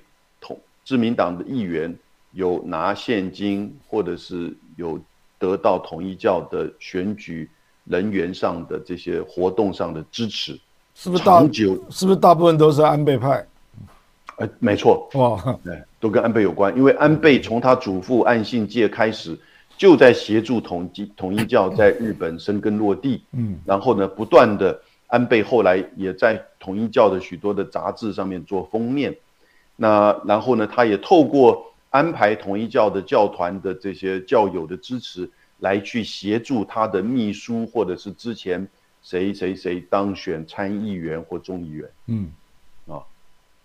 自民党的议员有拿现金，或者是有得到统一教的选举人员上的这些活动上的支持，
是不是大
长久，
是不是大部分都是安倍派？
呃，没错，
哇，
对，都跟安倍有关，因为安倍从他祖父岸信介开始，就在协助统一统一教在日本生根落地，
嗯。
然后呢，不断的，安倍后来也在统一教的许多的杂志上面做封面，那然后呢，他也透过安排统一教的教团的这些教友的支持，来去协助他的秘书或者是之前谁谁谁当选参议员或众议员。
嗯啊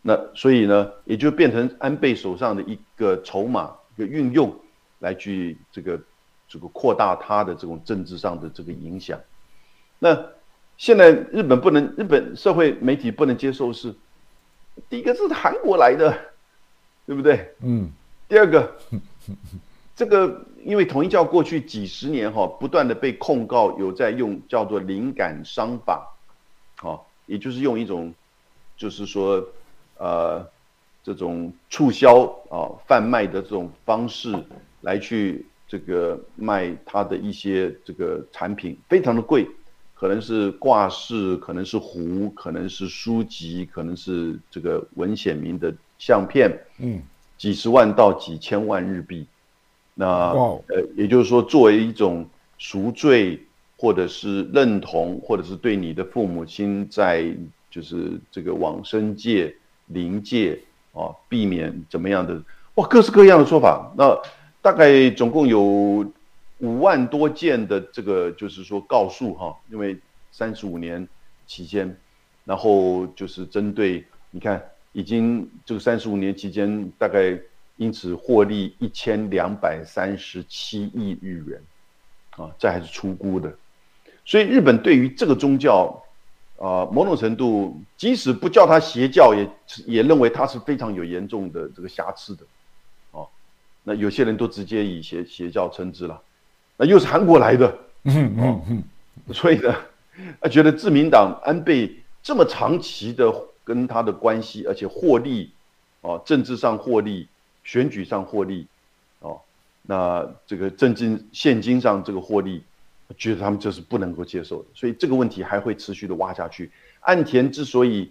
那所以呢，也就变成安倍手上的一个筹码，一个运用，来去这个这个扩大他的这种政治上的这个影响。那现在日本不能，日本社会媒体不能接受是，第一个是韩国来的，对不对？
嗯
第二个，<laughs> 这个因为统一教过去几十年哈、不断的被控告有在用叫做灵感商法，哦，也就是用一种，就是说，呃，这种促销啊、贩卖的这种方式来去这个卖他的一些这个产品，非常的贵，可能是挂饰，可能是壶，可能是书籍，可能是这个文显明的相片，
嗯
几十万到几千万日币。那
哦
呃，也就是说，作为一种赎罪，或者是认同，或者是对你的父母亲在就是这个往生界、灵界啊，避免怎么样的哇，各式各样的说法。那大概总共有五万多件的这个就是说告诉哈，因为三十五年期间，然后就是针对你看，已经这个三十五年期间，大概因此获利一千两百三十七亿日元，啊，这还是出估的。所以日本对于这个宗教，啊、某种程度，即使不叫它邪教，也也认为它是非常有严重的这个瑕疵的，哦，那有些人都直接以邪邪教称之了，那又是韩国来的，
嗯嗯嗯，
所以呢，他觉得自民党安倍这么长期的跟他的关系，而且获利，哦，政治上获利，选举上获利，哦，那这个政治现金上这个获利，觉得他们这是不能够接受的，所以这个问题还会持续的挖下去。岸田之所以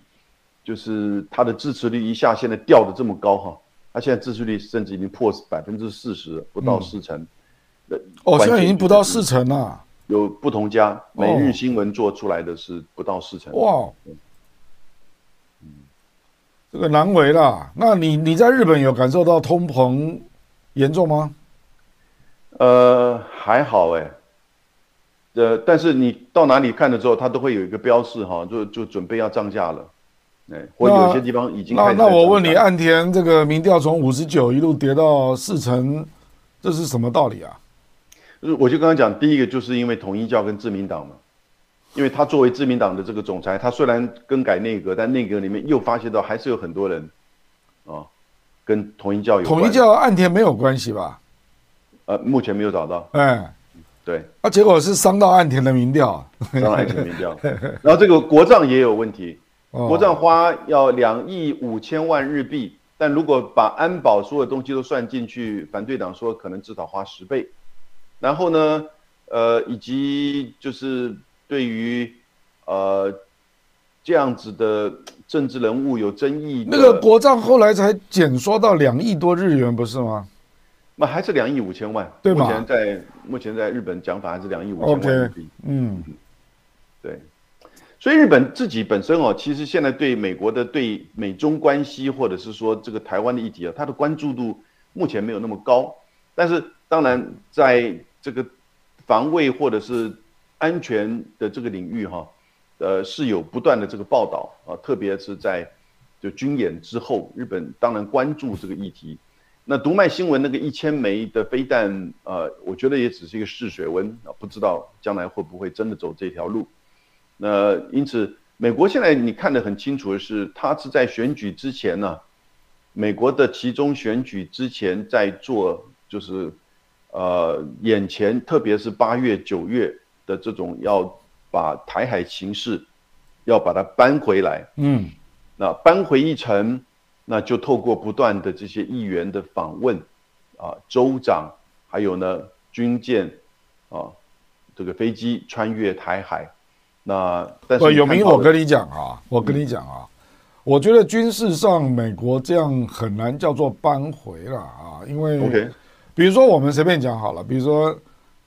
就是他的支持率一下现在掉的这么高哈，他现在支持率甚至已经破百分之四十，不到四成。
哦，现在已经不到四成了，
有不同家，每日新闻做出来的是不到四成。
哇，这个难为啦。那你你在日本有感受到通膨严重吗？
呃，还好哎。呃，但是你到哪里看的时候，它都会有一个标示哈，就就准备要涨价了。哎，或
那
有些地方已经开
那那我问你，岸田这个民调从五十九一路跌到四成，这是什么道理啊？
就是我就刚刚讲，第一个就是因为统一教跟自民党嘛，因为他作为自民党的这个总裁，他虽然更改内阁，但内阁里面又发现到还是有很多人啊，跟统一教有关
统一教岸田没有关系吧？
呃，目前没有找到。
哎，
对，
啊，结果是伤到岸田的民调，
伤到岸田民调。然后这个国账也有问题，<laughs> 国账花要两亿五千万日币，但如果把安保所有东西都算进去，反对党说可能至少花十倍。然后呢，呃，以及就是对于呃这样子的政治人物有争议，
那个国账后来才减缩到两亿多日元，不是吗？
那还是两亿五千万，
对
目前在目前在日本讲法还是两亿五千万日币。嗯，对。所以日本自己本身哦，其实现在对美国的对美中关系，或者是说这个台湾的议题啊，它的关注度目前没有那么高。但是当然，在这个防卫或者是安全的这个领域哈，呃，是有不断的这个报道啊，特别是在就军演之后，日本当然关注这个议题。那读卖新闻那个一千枚的飞弹，呃，我觉得也只是一个试水温啊，不知道将来会不会真的走这条路。那因此，美国现在你看得很清楚的是，他是在选举之前呢，美国的其中选举之前在做，就是呃眼前特别是八月九月的这种要把台海形势要把它搬回来，嗯，那搬回一层。那就透过不断的这些议员的访问，啊，州长，还有呢军舰，啊，这个飞机穿越台海，那但是
有明，我跟你讲啊，我跟你讲啊，我觉得军事上美国这样很难叫做扳回了啊，因为，比如说我们随便讲好了，比如说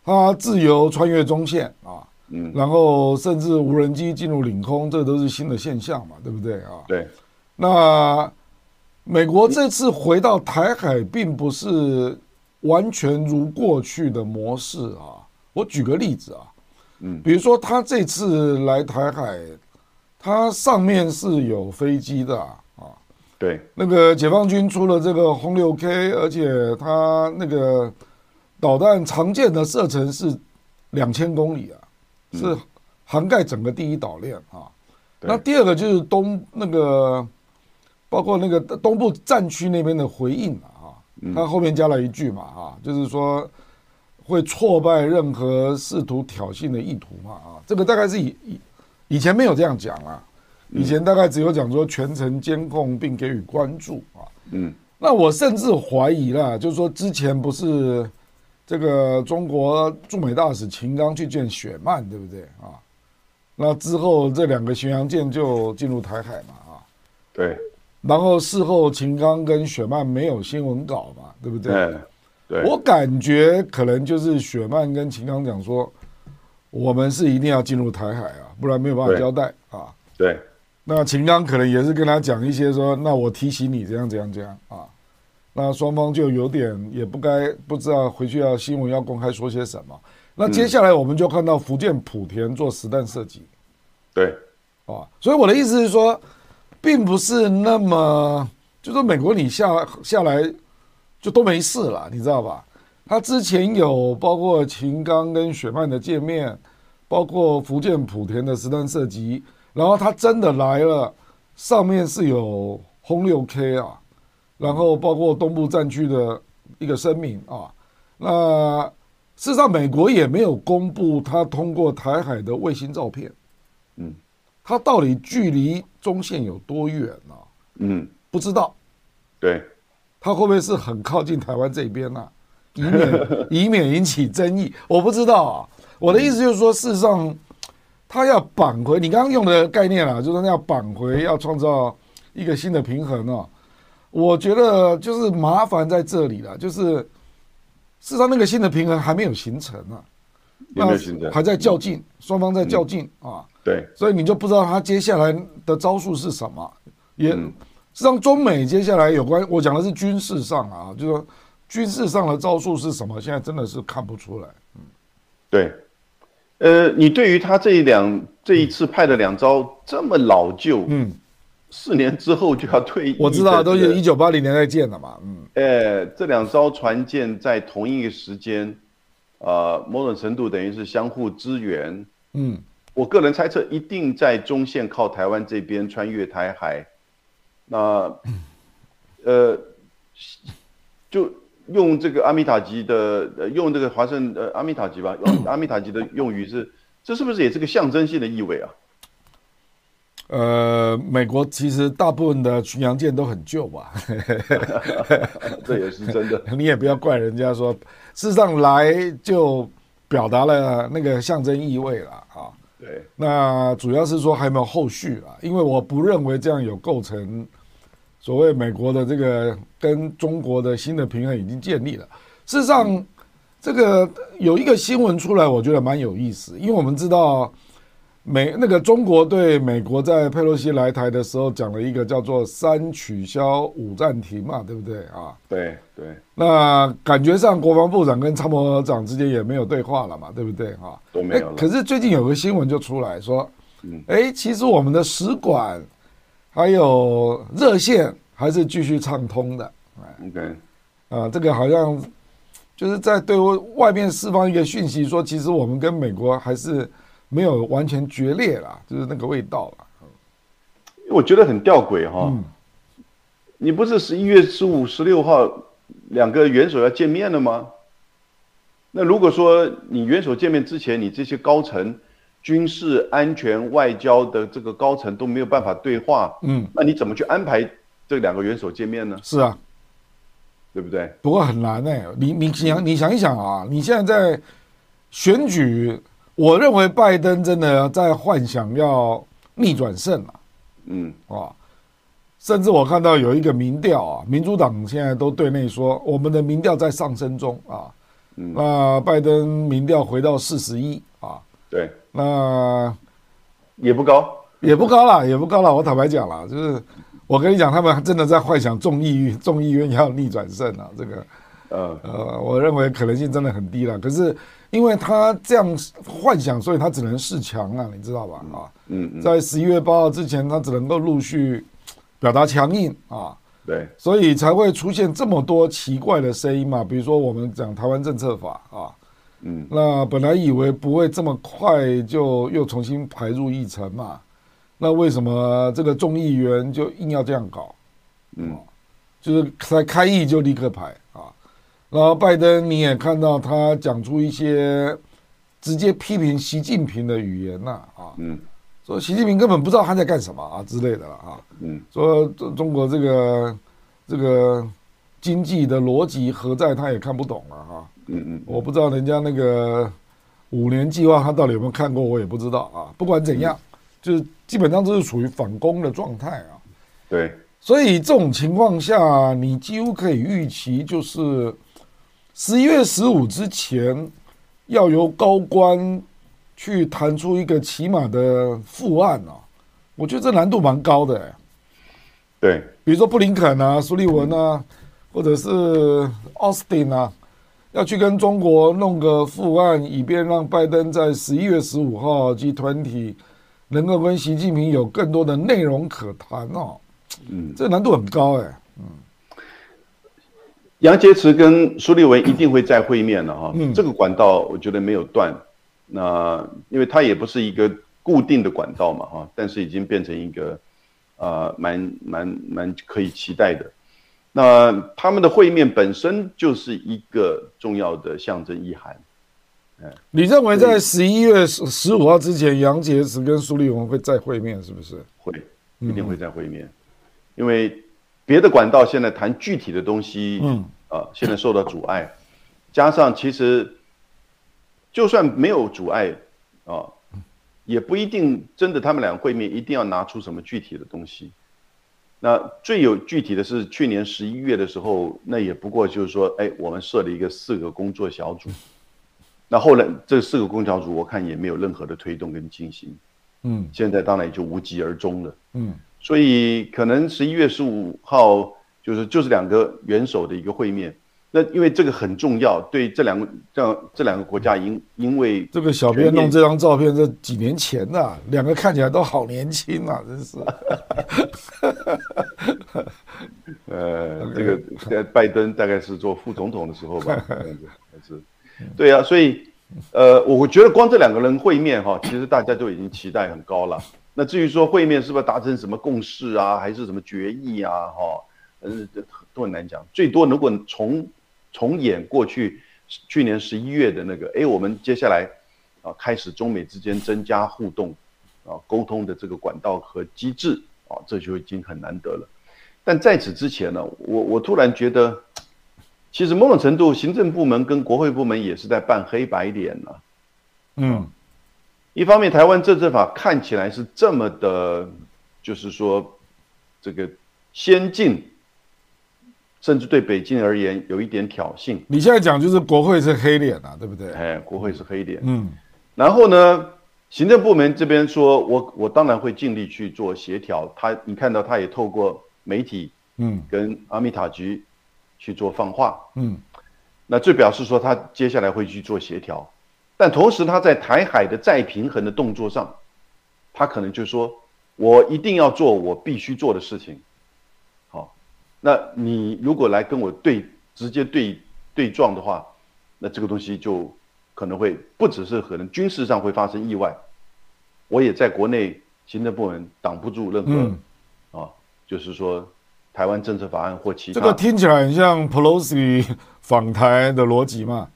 他自由穿越中线啊，嗯，然后甚至无人机进入领空，这都是新的现象嘛，对不对啊？
对，
那。美国这次回到台海，并不是完全如过去的模式啊。我举个例子啊，嗯，比如说他这次来台海，他上面是有飞机的啊，
对，
那个解放军出了这个轰六 K，而且他那个导弹常见的射程是两千公里啊，是涵盖整个第一岛链啊。那第二个就是东那个。包括那个东部战区那边的回应啊，他后面加了一句嘛啊，就是说会挫败任何试图挑衅的意图嘛啊，这个大概是以以以前没有这样讲啊，以前大概只有讲说全程监控并给予关注啊，嗯，那我甚至怀疑啦，就是说之前不是这个中国驻美大使秦刚去见雪曼对不对啊？那之后这两个巡洋舰就进入台海嘛啊，
对。
然后事后秦刚跟雪曼没有新闻稿嘛，对不对？
对，
我感觉可能就是雪曼跟秦刚讲说，我们是一定要进入台海啊，不然没有办法交代啊。
对，
那秦刚可能也是跟他讲一些说，那我提醒你这样这样这样啊。那双方就有点也不该不知道回去要新闻要公开说些什么。那接下来我们就看到福建莆田做实弹射击，
对，
啊，所以我的意思是说。并不是那么，就说美国你下下来就都没事了，你知道吧？他之前有包括秦刚跟雪曼的见面，包括福建莆田的实弹射击，然后他真的来了，上面是有轰六 K 啊，然后包括东部战区的一个声明啊，那事实上美国也没有公布他通过台海的卫星照片，嗯。它到底距离中线有多远呢？嗯，不知道。
对，
它会不会是很靠近台湾这边呢？以免 <laughs> 以免引起争议，我不知道啊。我的意思就是说，事实上，它要扳回你刚刚用的概念啊，就是要扳回，要创造一个新的平衡哦。我觉得就是麻烦在这里了，就是事实上那个新的平衡还没有形成啊，
有没有形成？
还在较劲，双方在较劲啊。
对，
所以你就不知道他接下来的招数是什么。也，实际上中美接下来有关，我讲的是军事上啊，就说军事上的招数是什么，现在真的是看不出来。嗯，
对，呃，你对于他这一两这一次派的两招这么老旧，嗯，四年之后就要退役，
我知道都是一九八零年代建的嘛，嗯，
哎，这两艘船舰在同一个时间，呃，某种程度等于是相互支援，嗯。我个人猜测，一定在中线靠台湾这边穿越台海，那，呃，就用这个阿米塔吉的，呃，用这个华盛呃阿米塔吉吧，<coughs> 用阿米塔吉的用语是，这是不是也是个象征性的意味啊？
呃，美国其实大部分的巡洋舰都很旧吧，<laughs>
这也是真的。<laughs>
你也不要怪人家说，事实上来就表达了那个象征意味了啊。
对，
那主要是说还有没有后续啊？因为我不认为这样有构成所谓美国的这个跟中国的新的平衡已经建立了。事实上，这个有一个新闻出来，我觉得蛮有意思，因为我们知道。美那个中国对美国在佩洛西来台的时候讲了一个叫做“三取消五暂停”嘛，对不对啊？
对对。
那感觉上国防部长跟参谋长之间也没有对话了嘛，对不对啊？
都没有了。
可是最近有个新闻就出来说，嗯，哎，其实我们的使馆还有热线还是继续畅通的。
OK。
啊，这个好像就是在对外面释放一个讯息，说其实我们跟美国还是。没有完全决裂了，就是那个味道了。
我觉得很吊诡哈。你不是十一月十五、十六号两个元首要见面了吗？那如果说你元首见面之前，你这些高层、军事、安全、外交的这个高层都没有办法对话，嗯，那你怎么去安排这两个元首见面呢？
是啊，
对不对？
不过很难哎，你你想你想一想啊，你现在在选举。我认为拜登真的在幻想要逆转胜了，嗯。啊，甚至我看到有一个民调啊，民主党现在都对内说我们的民调在上升中啊，那拜登民调回到四十一。啊，
对，
那
也不高，
也不高了，也不高了。我坦白讲了，就是我跟你讲，他们真的在幻想众议 <laughs> 众议院要逆转胜啊，这个，呃呃，我认为可能性真的很低了，可是。因为他这样幻想，所以他只能示强啊，你知道吧？啊，嗯，在十一月八号之前，他只能够陆续表达强硬啊，
对，
所以才会出现这么多奇怪的声音嘛。比如说，我们讲台湾政策法啊，嗯，那本来以为不会这么快就又重新排入议程嘛，那为什么这个众议员就硬要这样搞？嗯，就是才开议就立刻排啊。然后拜登，你也看到他讲出一些直接批评习近平的语言呐，啊，嗯，说习近平根本不知道他在干什么啊之类的了啊，嗯，说中中国这个这个经济的逻辑何在，他也看不懂了哈，嗯嗯，我不知道人家那个五年计划他到底有没有看过，我也不知道啊。不管怎样，就是基本上都是处于反攻的状态啊。
对，
所以这种情况下，你几乎可以预期就是。十一月十五之前，要由高官去谈出一个起码的复案啊，我觉得这难度蛮高的。
对，
比如说布林肯啊、苏利文啊，或者是奥斯汀啊，要去跟中国弄个复案，以便让拜登在十一月十五号及团体能够跟习近平有更多的内容可谈哦。嗯，这难度很高哎。嗯。
杨洁篪跟苏立文一定会再会面的哈，这个管道我觉得没有断，那因为它也不是一个固定的管道嘛哈，但是已经变成一个，呃，蛮蛮蛮可以期待的。那他们的会面本身就是一个重要的象征意涵。
你认为在十一月十十五号之前，杨洁篪跟苏立文会再会面是不是？
会，一定会再会面，因为。别的管道现在谈具体的东西，嗯，啊，现在受到阻碍，加上其实就算没有阻碍，啊，也不一定真的他们两个会面一定要拿出什么具体的东西。那最有具体的是去年十一月的时候，那也不过就是说，哎，我们设了一个四个工作小组，那后来这四个工作小组我看也没有任何的推动跟进行，嗯，现在当然也就无疾而终了，嗯。所以可能十一月十五号就是就是两个元首的一个会面，那因为这个很重要，对这两个这样这两个国家因因为
这个小编弄这张照片，这几年前的两个看起来都好年轻啊，真是。<laughs>
呃，这个在拜登大概是做副总统的时候吧，<laughs> 还是对啊，所以呃，我觉得光这两个人会面哈，其实大家就已经期待很高了。那至于说会面是不是达成什么共识啊，还是什么决议啊？哈，呃，都很难讲。最多如果从重演过去去年十一月的那个，哎，我们接下来啊开始中美之间增加互动啊沟通的这个管道和机制啊，这就已经很难得了。但在此之前呢，我我突然觉得，其实某种程度，行政部门跟国会部门也是在扮黑白脸呢。
嗯，
一方面，台湾政治法看起来是这么的，就是说这个先进，甚至对北京而言有一点挑衅。
你现在讲就是国会是黑脸啊，对不对？
哎，国会是黑脸。
嗯，
然后呢，行政部门这边说，我我当然会尽力去做协调。他，你看到他也透过媒体，
嗯，
跟阿米塔局去做放话，
嗯，
那这表示说他接下来会去做协调。但同时，他在台海的再平衡的动作上，他可能就说：“我一定要做我必须做的事情。”好，那你如果来跟我对直接对对撞的话，那这个东西就可能会不只是可能军事上会发生意外，我也在国内行政部门挡不住任何啊，就是说台湾政策法案或其
他。这个听起来很像 Pelosi 访台的逻辑嘛？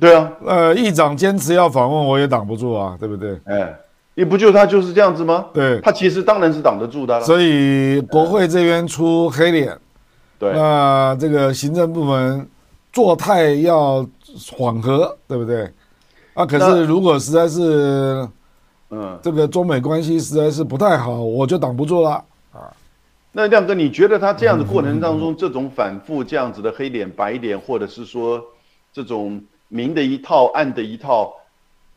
对啊，
呃，议长坚持要访问，我也挡不住啊，对不对？
哎，你不就他就是这样子吗？
对，
他其实当然是挡得住的了。
所以国会这边出黑脸，
对，
那这个行政部门做态要缓和，对不对？啊，可是如果实在是，嗯，这个中美关系实在是不太好，我就挡不住了啊。
那亮哥，你觉得他这样的过程当中，这种反复这样子的黑脸白脸，或者是说这种？明的一套，暗的一套。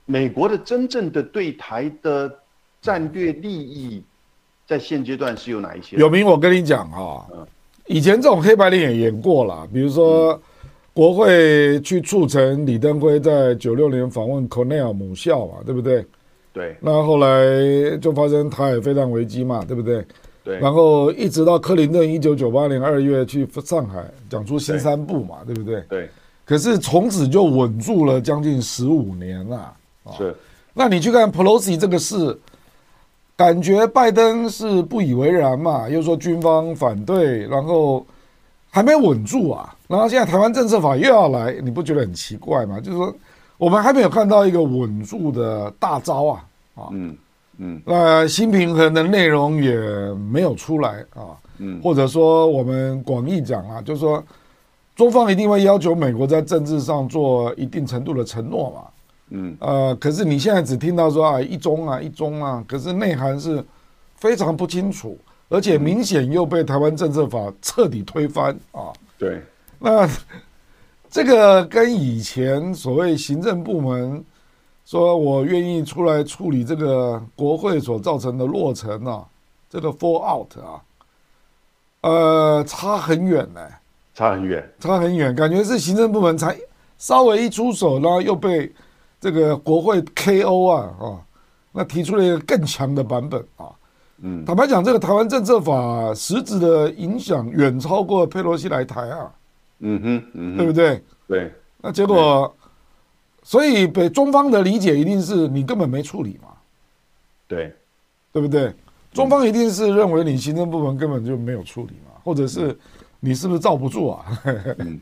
美国的真正的对台的战略利益，在现阶段是有哪一些？
有明，我跟你讲啊，以前这种黑白脸也演过了，比如说国会去促成李登辉在九六年访问 Cornell 母校嘛，对不对？
对。
那后来就发生台海非常危机嘛，对不对？
对。
然后一直到克林顿一九九八年二月去上海讲出新三部嘛，对不对？
对。
可是从此就稳住了将近十五年了。
啊是，
那你去看 Pelosi 这个事，感觉拜登是不以为然嘛？又说军方反对，然后还没稳住啊。然后现在台湾政策法又要来，你不觉得很奇怪吗？就是说，我们还没有看到一个稳住的大招啊。啊，
嗯嗯，
那新平衡的内容也没有出来啊。嗯，或者说我们广义讲啊，就是说。中方一定会要求美国在政治上做一定程度的承诺嘛？嗯，呃，可是你现在只听到说啊一中啊一中啊，可是内涵是非常不清楚，而且明显又被台湾政策法彻底推翻啊。
对，
那 <laughs> 这个跟以前所谓行政部门说我愿意出来处理这个国会所造成的落成啊，这个 fall out 啊，呃，差很远呢。
差很远，
差很远，感觉是行政部门才稍微一出手，然后又被这个国会 KO 啊啊，那提出了一个更强的版本啊。嗯，坦白讲，这个台湾政策法实质的影响远超过佩洛西来台啊。
嗯哼，嗯，
对不对？
对。
那结果，所以北中方的理解一定是你根本没处理嘛。
对，
对不对？中方一定是认为你行政部门根本就没有处理嘛，或者是。你是不是罩不住啊？嗯，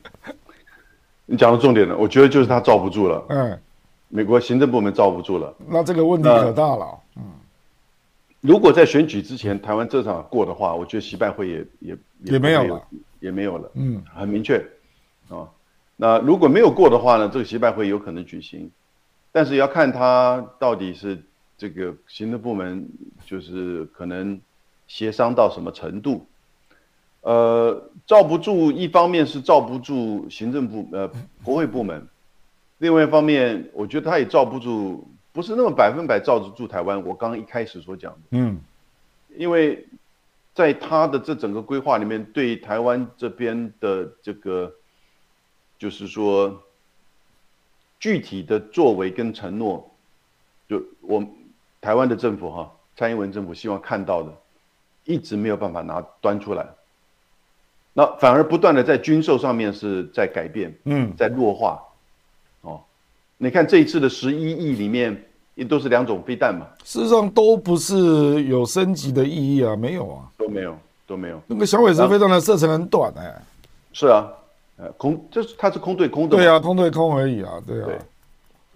你讲到重点了，我觉得就是他罩不住了。嗯，美国行政部门罩不住了。
那这个问题可大了。嗯，
如果在选举之前台湾这场过的话，我觉得习拜会也也
也没有了，
也没有了。嗯，很明确。啊，那如果没有过的话呢？这个习拜会有可能举行，但是要看他到底是这个行政部门就是可能协商到什么程度。呃，罩不住，一方面是罩不住行政部呃国会部门，另外一方面，我觉得他也罩不住，不是那么百分百罩得住台湾。我刚刚一开始所讲的，嗯，因为在他的这整个规划里面，对台湾这边的这个，就是说具体的作为跟承诺，就我台湾的政府哈，蔡英文政府希望看到的，一直没有办法拿端出来。那反而不断的在军售上面是在改变，嗯，在弱化，哦，你看这一次的十一亿里面也都是两种飞弹嘛，
事实上都不是有升级的意义啊，没有啊，
都没有，都没有。
那个小尾蛇飞弹的射程很短哎，
是啊，呃，空，就是它是空对空的，
对啊，空对空而已啊，对啊。
对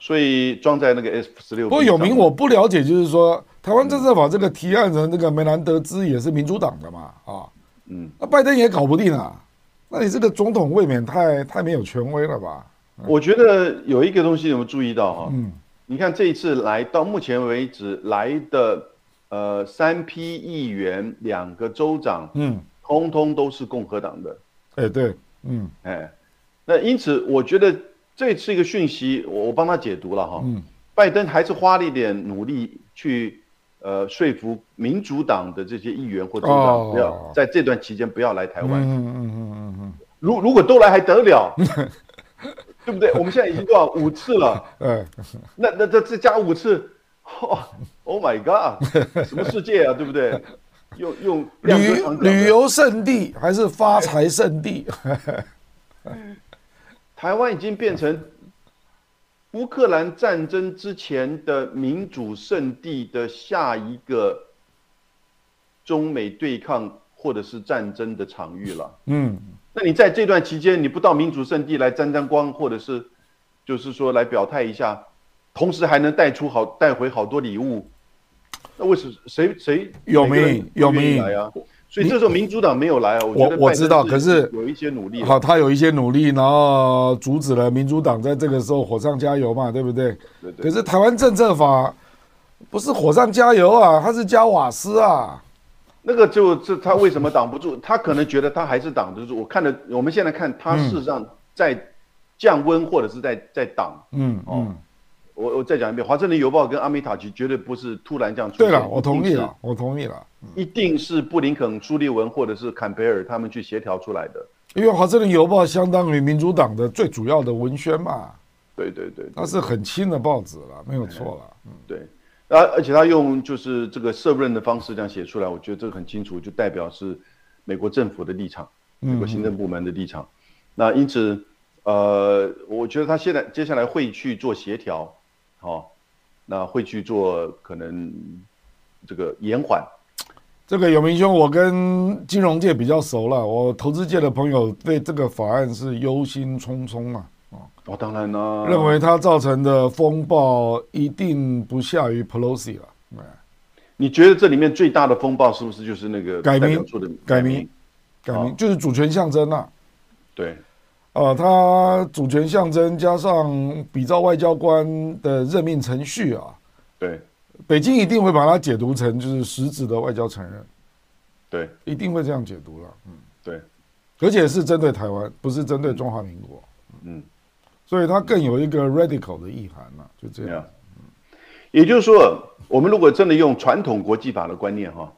所以装在那个 F 十六。
不过有名我不了解，就是说台湾政策法这个提案人那个梅兰德兹也是民主党的嘛，啊，
嗯，
那拜登也搞不定啊，那你这个总统未免太太没有权威了吧？
我觉得有一个东西有没有注意到哈？
嗯，
你看这一次来到目前为止来的呃三批议员，两个州长，
嗯，
通通都是共和党的，
哎对，嗯。
哎，那因此我觉得这次一个讯息，我我帮他解读了哈。
嗯，
拜登还是花了一点努力去呃说服民主党的这些议员或州
哦。
长，不要在这段期间不要来台
嗯
湾。
嗯嗯嗯嗯。
如如果都来还得了，<laughs> 对不对？<laughs> 我们现在已经多少五次了，<laughs>
嗯，哎，
那那这这加五次，哦，Oh my God，什么世界啊，<laughs> 对不对？用用
旅旅游胜地还是发财胜地？
台湾已经变成乌克兰战争之前的民主圣地的下一个中美对抗或者是战争的场域了。
嗯，
那你在这段期间，你不到民主圣地来沾沾光，或者是就是说来表态一下，同时还能带出好带回好多礼物，那为什么谁谁
有名有名
来啊？所以这时候民主党没有来啊，我
我我知道可是
有一些努力。
好，他有一些努力，然后阻止了民主党在这个时候火上加油嘛，对不对？
对对
可是台湾政策法不是火上加油啊，它是加瓦斯啊。
那个就是他为什么挡不住？他可能觉得他还是挡得住。我看的，我们现在看他事实上在降温或者是在在挡。
嗯
哦
嗯，
我我再讲一遍，《华盛顿邮报》跟阿米塔奇绝对不是突然这样出现。
对了，我同意了，我同意了，
一定是布林肯、朱利文或者是坎培尔他们去协调出来的。
因为华盛顿邮报相当于民主党的最主要的文宣嘛，
对对对，
它是很轻的报纸了，没有错了。嗯
对。而而且他用就是这个社论的方式这样写出来，我觉得这个很清楚，就代表是美国政府的立场，美国行政部门的立场。那因此，呃，我觉得他现在接下来会去做协调，好、那会去做可能这个延缓。
这个有明兄，我跟金融界比较熟了，我投资界的朋友对这个法案是忧心忡忡啊，
哦，当然啦，
认为它造成的风暴一定不下于 Pelosi 了。哎。
你觉得这里面最大的风暴是不是就是那个
改名改名？改名？就是主权象征啊，
对，
呃，它主权象征加上比照外交官的任命程序啊，
对，
北京一定会把它解读成就是实质的外交承认，
对，
一定会这样解读了。嗯，
对，
而且是针对台湾，不是针对中华民国，
嗯，
所以它更有一个 radical 的意涵了、就这
这样
嗯。。
也就是说，我们如果真的用传统国际法的观念哈，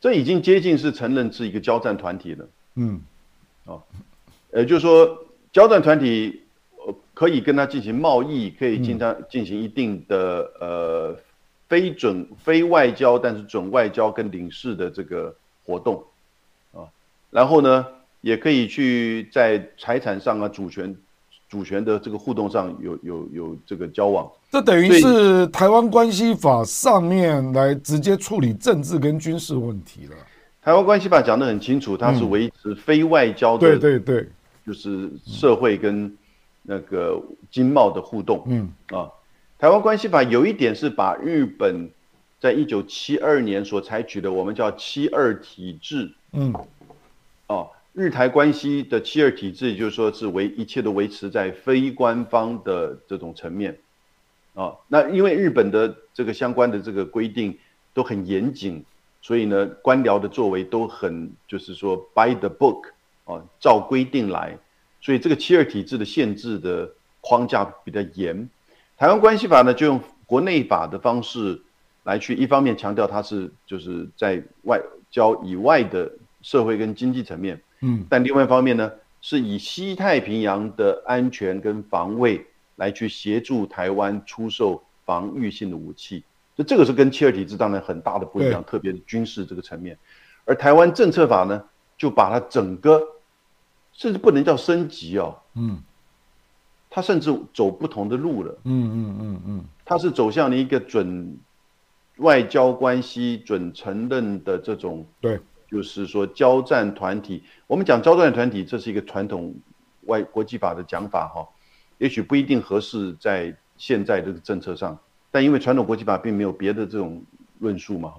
这已经接近是承认是一个交战团体了。
嗯哦
也就是说，交战团体呃可以跟他进行贸易，可以经常进行一定的呃非准非外交，但是准外交跟领事的这个活动啊，然后呢，也可以去在财产上啊主权主权的这个互动上有有有这个交往。
这等于是台湾关系法上面来直接处理政治跟军事问题了。
台湾关系法讲得很清楚，它是维持非外交的，
对对对，
就是社会跟那个经贸的互动。
嗯
啊，台湾关系法有一点是把日本在一九七二年所采取的我们叫七二体制
嗯
啊，日台关系的七二体制，就是说是维一切都维持在非官方的这种层面啊。那因为日本的这个相关的这个规定都很严谨，所以呢，官僚的作为都很就是说 by the book 啊，照规定来，所以这个七二体制的限制的框架比较严。台湾关系法呢，就用国内法的方式来去，一方面强调它是就是在外交以外的社会跟经济层面，
嗯
但另外一方面呢，是以西太平洋的安全跟防卫来去协助台湾出售防御性的武器。就这个是跟切尔体制当然很大的不一样，特别是军事这个层面。而台湾政策法呢，就把它整个甚至不能叫升级哦，
嗯
它甚至走不同的路了。
嗯嗯嗯嗯
它是走向了一个准外交关系、准承认的这种
对
就是说交战团体。我们讲交战团体，这是一个传统外国际法的讲法哈，也许不一定合适在现在这个政策上，但因为传统国际法并没有别的这种论述嘛，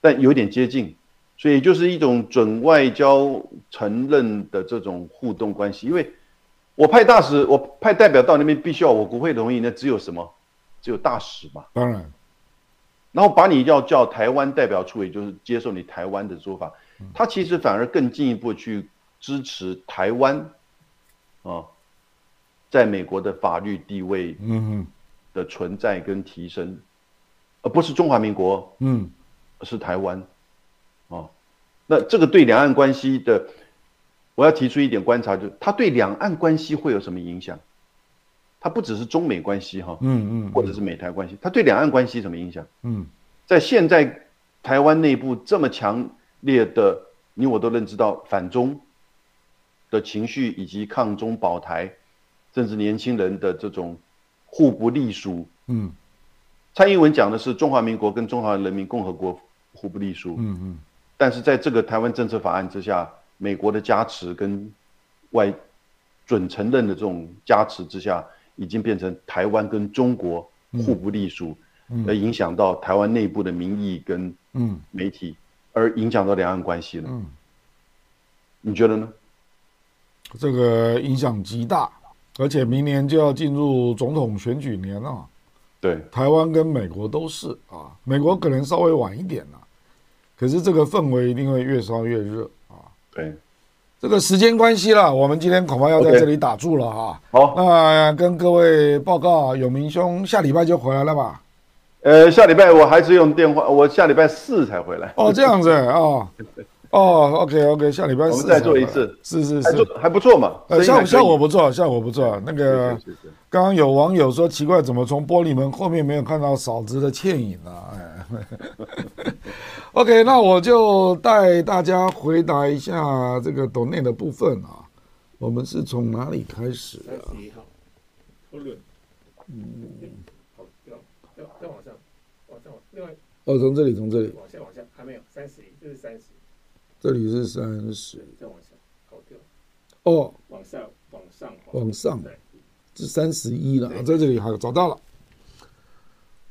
但有点接近，所以就是一种准外交承认的这种互动关系。因为我派大使，我派代表到那边，必须要我国会同意，那只有什么？只有大使嘛。
当然。
然后把你要叫台湾代表处，也就是接受你台湾的说法，他其实反而更进一步去支持台湾，啊，在美国的法律地位嗯的存在跟提升，而不是中华民国，嗯，是台湾，哦，那这个对两岸关系的，我要提出一点观察，就是它对两岸关系会有什么影响？它不只是中美关系哈，嗯嗯，或者是美台关系，它对两岸关系什么影响？嗯，在现在台湾内部这么强烈的，你我都认知到反中的情绪，以及抗中保台，甚至年轻人的这种互不隶属。嗯，蔡英文讲的是中华民国跟中华人民共和国互不隶属。嗯嗯，但是在这个台湾政策法案之下，美国的加持跟外准承认的这种加持之下。已经变成台湾跟中国互不隶属，而影响到台湾内部的民意跟媒体，而影响到两岸关系了。嗯你觉得呢？
这个影响极大，而且明年就要进入总统选举年了。
对，
台湾跟美国都是啊，美国可能稍微晚一点了，可是这个氛围一定会越烧越热啊。
对。
这个时间关系了，我们今天恐怕要在这里打住了哈。
好，
那跟各位报告，永明兄下礼拜就回来了吧？
呃，下礼拜我还是用电话，我下礼拜四才回来。
哦，这样子哦。<laughs> 哦，OK OK，下礼拜四
我们再做一次，
是是是，
还不错嘛。
呃，效效果不错，效果不错。那个刚刚有网友说奇怪，怎么从玻璃门后面没有看到嫂子的倩影呢？哎。OK，那我就带大家回答一下这个抖内的部分啊。我们是从哪里开始啊？三十一号，嗯，好，要要再往上，往上，另外哦，从这里，从这里
往下，往下，还没有三十一，这是三十，
这里是三十，
再往下，好掉，
哦，
往上，往上，
往上，是三十一了，在这里好找到了。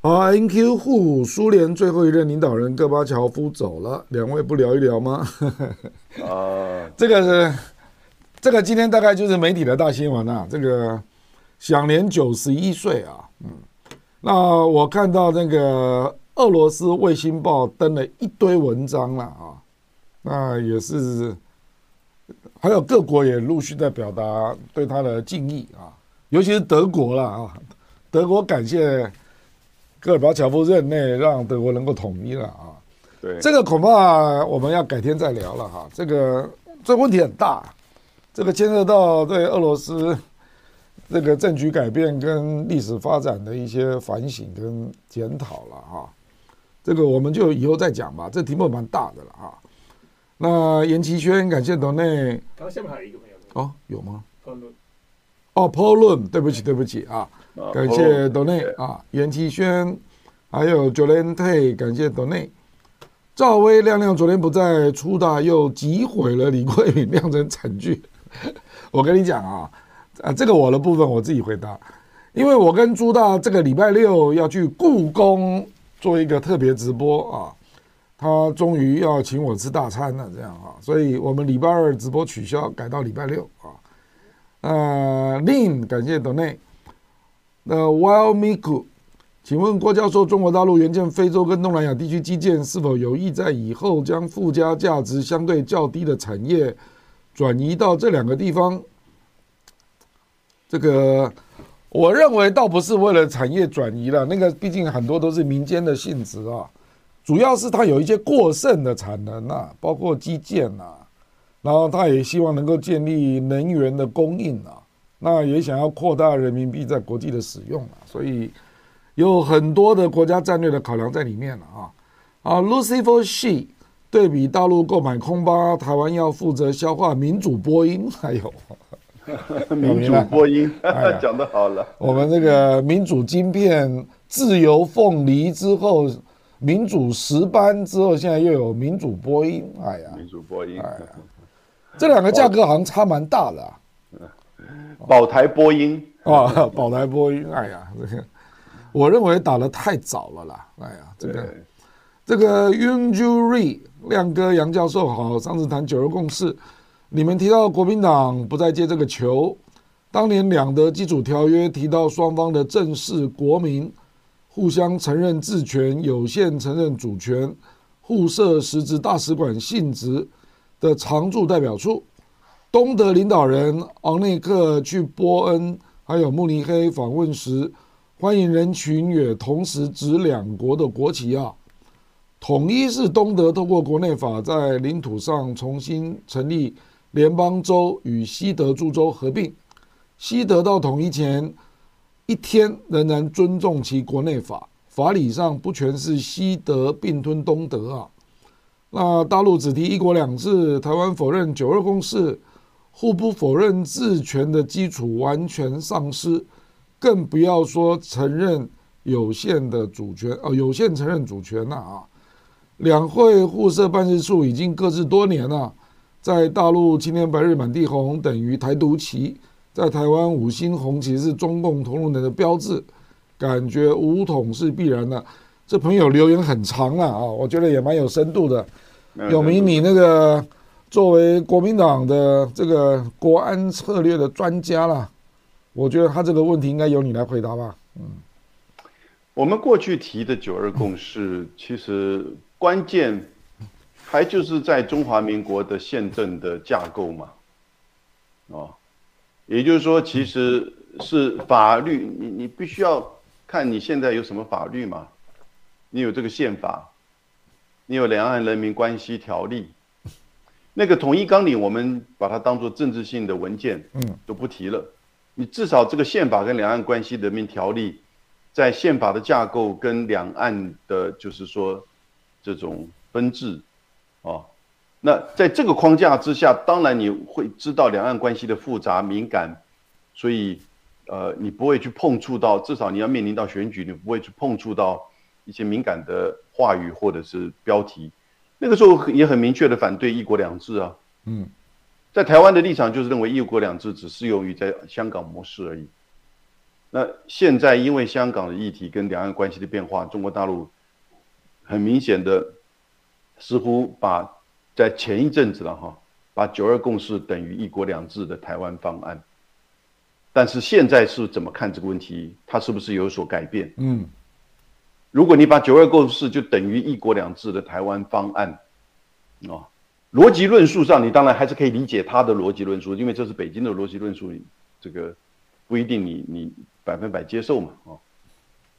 好，NQ 沪苏联最后一任领导人戈巴乔夫走了，两位不聊一聊吗？<laughs> 啊，<laughs> 这个是这个今天大概就是媒体的大新闻啊，这个享年九十一岁啊，嗯，那我看到那个俄罗斯卫星报登了一堆文章了啊，那也是还有各国也陆续在表达对他的敬意啊，尤其是德国了啊，德国感谢。戈尔巴乔夫任内让德国能够统一了啊，
对，
这个恐怕我们要改天再聊了哈。这个这个问题很大，这个牵涉到对俄罗斯 <laughs> 这个政局改变跟历史发展的一些反省跟检讨了哈。这个我们就以后再讲吧，这题目蛮大的了哈。那严奇轩，感谢董内。
刚刚下面还有一个朋友
哦，有吗？哦，Paul 论，对不起，对不起啊。感谢董内啊，袁其轩，还有 Jolene Tay，感谢董内。赵薇亮亮昨天不在，出大又击毁了李桂敏，<laughs> 酿成惨剧。我跟你讲啊，啊，这个我的部分我自己回答，因为我跟朱大这个礼拜六要去故宫做一个特别直播啊，他终于要请我吃大餐了，这样啊，所以我们礼拜二直播取消，改到礼拜六啊。呃，Lin，感谢董内。那 Wild Miku，请问郭教授，中国大陆援建非洲跟东南亚地区基建，是否有意在以后将附加价值相对较低的产业转移到这两个地方？这个我认为倒不是为了产业转移了，那个毕竟很多都是民间的性质啊，主要是它有一些过剩的产能啊，包括基建啊，然后他也希望能够建立能源的供应啊。那也想要扩大人民币在国际的使用啊，所以有很多的国家战略的考量在里面了啊。啊，Lucifer She 对比大陆购买空巴，台湾要负责消化民主波音，还有 <laughs>
民主波音，<laughs> 讲得好了。
我们这个民主晶片自由凤梨之后，民主石斑之后，现在又有民主波音，哎呀，
民主波音，哎呀
这两个价格好像差蛮大的啊。
宝台播音
啊，<laughs> 宝台播音，哎呀，这个我认为打的太早了啦，哎呀，这个这个 Yun Ju Ri 亮哥杨教授好，上次谈九二共识，你们提到国民党不再接这个球，当年两德基础条约提到双方的正式国民互相承认治权，有限承认主权，互设实质大使馆性质的常驻代表处。东德领导人昂内克去波恩还有慕尼黑访问时，欢迎人群也同时指两国的国旗啊。统一是东德透过国内法在领土上重新成立联邦州，与西德诸州合并。西德到统一前一天仍然尊重其国内法，法理上不全是西德并吞东德啊。那大陆只提一国两制，台湾否认九二共识。互不否认治权的基础完全丧失，更不要说承认有限的主权哦，有限承认主权了啊！两会互设办事处已经各自多年了，在大陆青天白日满地红等于台独旗，在台湾五星红旗是中共同路人的标志，感觉武统是必然的。这朋友留言很长了啊，我觉得也蛮有深度的。有明你那个。作为国民党的这个国安策略的专家啦，我觉得他这个问题应该由你来回答吧。嗯，
我们过去提的九二共识，其实关键还就是在中华民国的宪政的架构嘛。哦，也就是说，其实是法律，你你必须要看你现在有什么法律嘛？你有这个宪法，你有两岸人民关系条例。那个统一纲领，我们把它当做政治性的文件，嗯，都不提了。你至少这个宪法跟两岸关系人民条例，在宪法的架构跟两岸的，就是说这种分治，啊，那在这个框架之下，当然你会知道两岸关系的复杂敏感，所以呃，你不会去碰触到，至少你要面临到选举，你不会去碰触到一些敏感的话语或者是标题。那个时候也很明确的反对一国两制啊，嗯，在台湾的立场就是认为一国两制只适用于在香港模式而已。那现在因为香港的议题跟两岸关系的变化，中国大陆很明显的似乎把在前一阵子了哈，把九二共识等于一国两制的台湾方案，但是现在是怎么看这个问题？它是不是有所改变？嗯。如果你把九二共识就等于一国两制的台湾方案，啊，逻辑论述上你当然还是可以理解他的逻辑论述，因为这是北京的逻辑论述，这个不一定你你百分百接受嘛，啊，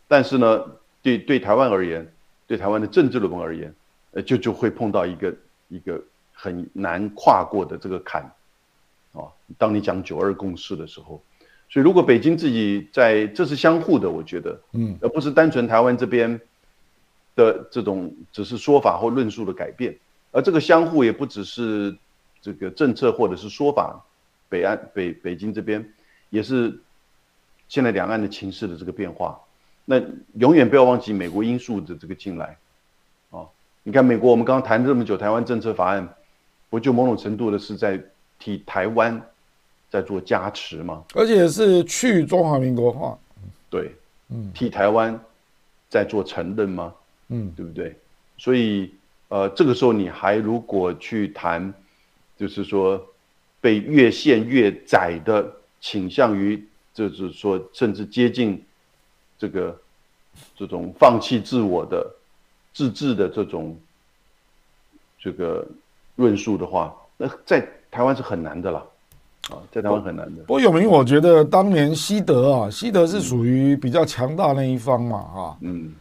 但是呢，对对台湾而言，对台湾的政治论文而言，呃，就就会碰到一个一个很难跨过的这个坎，啊，当你讲九二共识的时候。所以，如果北京自己在，这是相互的，我觉得，嗯，而不是单纯台湾这边的这种只是说法或论述的改变，而这个相互也不只是这个政策或者是说法，北岸北北京这边也是现在两岸的情势的这个变化，那永远不要忘记美国因素的这个进来，啊，你看美国，我们刚刚谈这么久台湾政策法案，不就某种程度的是在替台湾。在做加持吗？
而且是去中华民国化，
对，嗯，替台湾在做承认吗？嗯，对不对？所以，呃，这个时候你还如果去谈，就是说被越陷越窄的倾向于，就是说甚至接近这个这种放弃自我的自治的这种这个论述的话，那在台湾是很难的了。啊，在台湾很难的。
不过有名，我觉得当年西德啊，西德是属于比较强大那一方嘛，哈，嗯，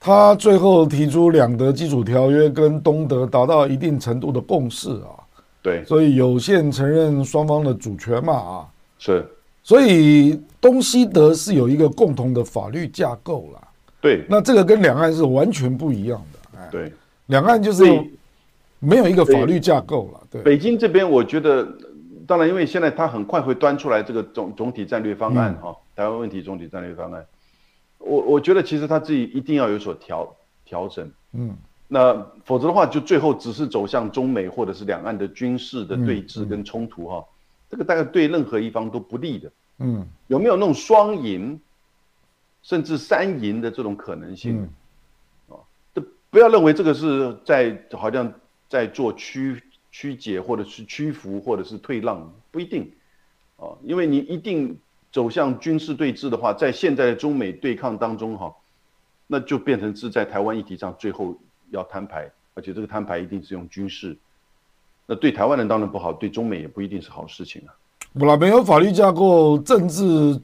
他最后提出两德基础条约跟东德达到一定程度的共识啊，
对，
所以有限承认双方的主权嘛，啊，
是，
所以东西德是有一个共同的法律架构啦，
对，
那这个跟两岸是完全不一样的，
哎，对，
两岸就是没有一个法律架构了，对，
北京这边我觉得。当然，因为现在他很快会端出来这个总总体战略方案哈，台湾问题总体战略方案，我我觉得其实他自己一定要有所调调整，嗯，那否则的话，就最后只是走向中美或者是两岸的军事的对峙跟冲突哈，这个大概对任何一方都不利的。嗯，有没有那种双赢，甚至三赢的这种可能性？啊，这不要认为这个是在好像在做曲曲解，或者是屈服，或者是退让，不一定。啊，因为你一定走向军事对峙的话，在现在的中美对抗当中哈，那就变成是在台湾议题上最后要摊牌，而且这个摊牌一定是用军事，那对台湾人当然不好，对中美也不一定是好事情啊。
不了，没有法律架构，政治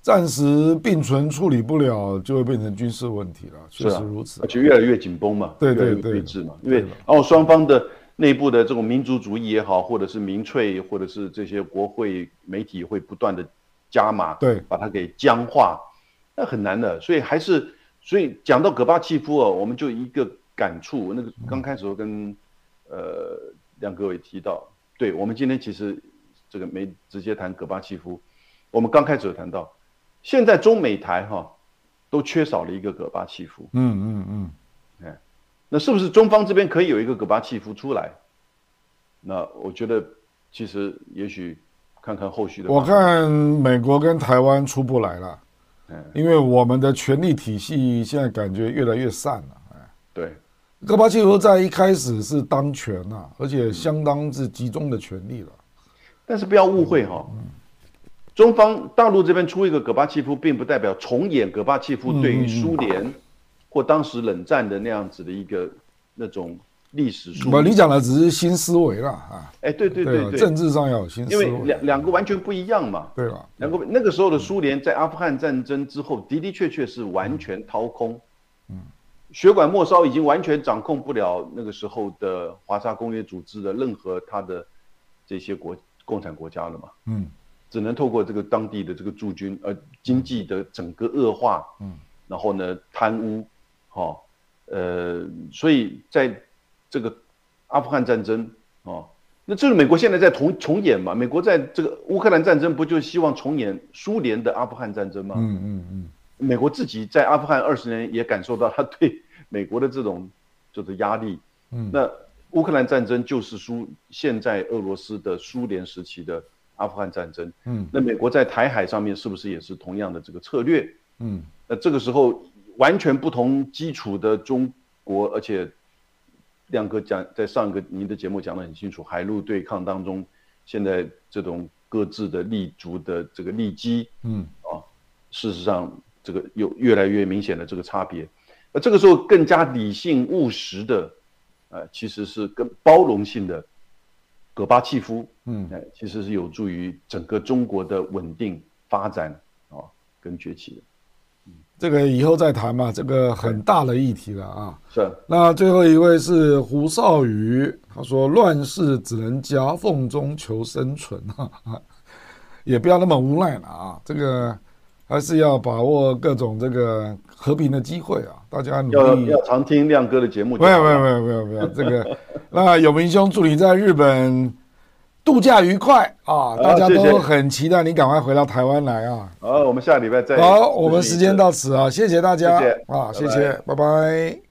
暂时并存处理不了，就会变成军事问题了。确实如此，
而且越来越紧绷嘛，
对对对，
对峙嘛，因为然后双方的。内部的这种民族主义也好，或者是民粹，或者是这些国会媒体会不断的加码，
对，
把它给僵化，那很难的。所以还是，所以讲到戈巴契夫哦，我们就一个感触，那个刚开始跟呃亮哥也提到，对我们今天其实这个没直接谈戈巴契夫，我们刚开始有谈到，现在中美台哈都缺少了一个戈巴契夫，嗯嗯嗯。那是不是中方这边可以有一个戈巴契夫出来？那我觉得，其实也许看看后续的。
我看美国跟台湾出不来了，嗯，因为我们的权力体系现在感觉越来越散了，哎，
对，
戈巴契夫在一开始是当权呐，而且相当是集中的权力了。
但是不要误会哈，中方大陆这边出一个戈巴契夫，并不代表重演戈巴契夫对于苏联。或当时冷战的那样子的一个那种历史书，
不，你讲的只是新思维了啊！
哎，对对对对，
政治上要有新思维，
因为两两个完全不一样嘛。
对吧，
两个那个时候的苏联在阿富汗战争之后的的确确是完全掏空，嗯，血管末梢已经完全掌控不了那个时候的华沙公约组织的任何它的这些国共产国家了嘛，嗯，只能透过这个当地的这个驻军，而经济的整个恶化，嗯，然后呢贪污。哦，呃，所以在这个阿富汗战争哦，那这是美国现在在重重演嘛？美国在这个乌克兰战争不就希望重演苏联的阿富汗战争吗？嗯嗯嗯。美国自己在阿富汗二十年也感受到他对 <laughs> 美国的这种就是压力。嗯。那乌克兰战争就是苏现在俄罗斯的苏联时期的阿富汗战争。嗯。那美国在台海上面是不是也是同样的这个策略？嗯。那这个时候。完全不同基础的中国，而且亮哥讲在上一个您的节目讲得很清楚，海陆对抗当中，现在这种各自的立足的这个利基，嗯啊，事实上这个有越来越明显的这个差别，那这个时候更加理性务实的，呃，其实是更包容性的戈巴契夫，嗯，哎，其实是有助于整个中国的稳定发展啊跟崛起的。
这个以后再谈嘛，这个很大的议题了啊。
是。
那最后一位是胡少宇，他说：“乱世只能夹缝中求生存啊，<laughs> 也不要那么无奈了啊。这个还是要把握各种这个和平的机会啊。大家努
力要常听亮哥的节目。
没有没有没有没有没有这个。那永明兄祝你在日本。”度假愉快啊！大家都很期待你赶快回到台湾来啊！
好，我们下礼拜再
好，我们时间到此啊，谢谢大家啊，谢谢，拜拜。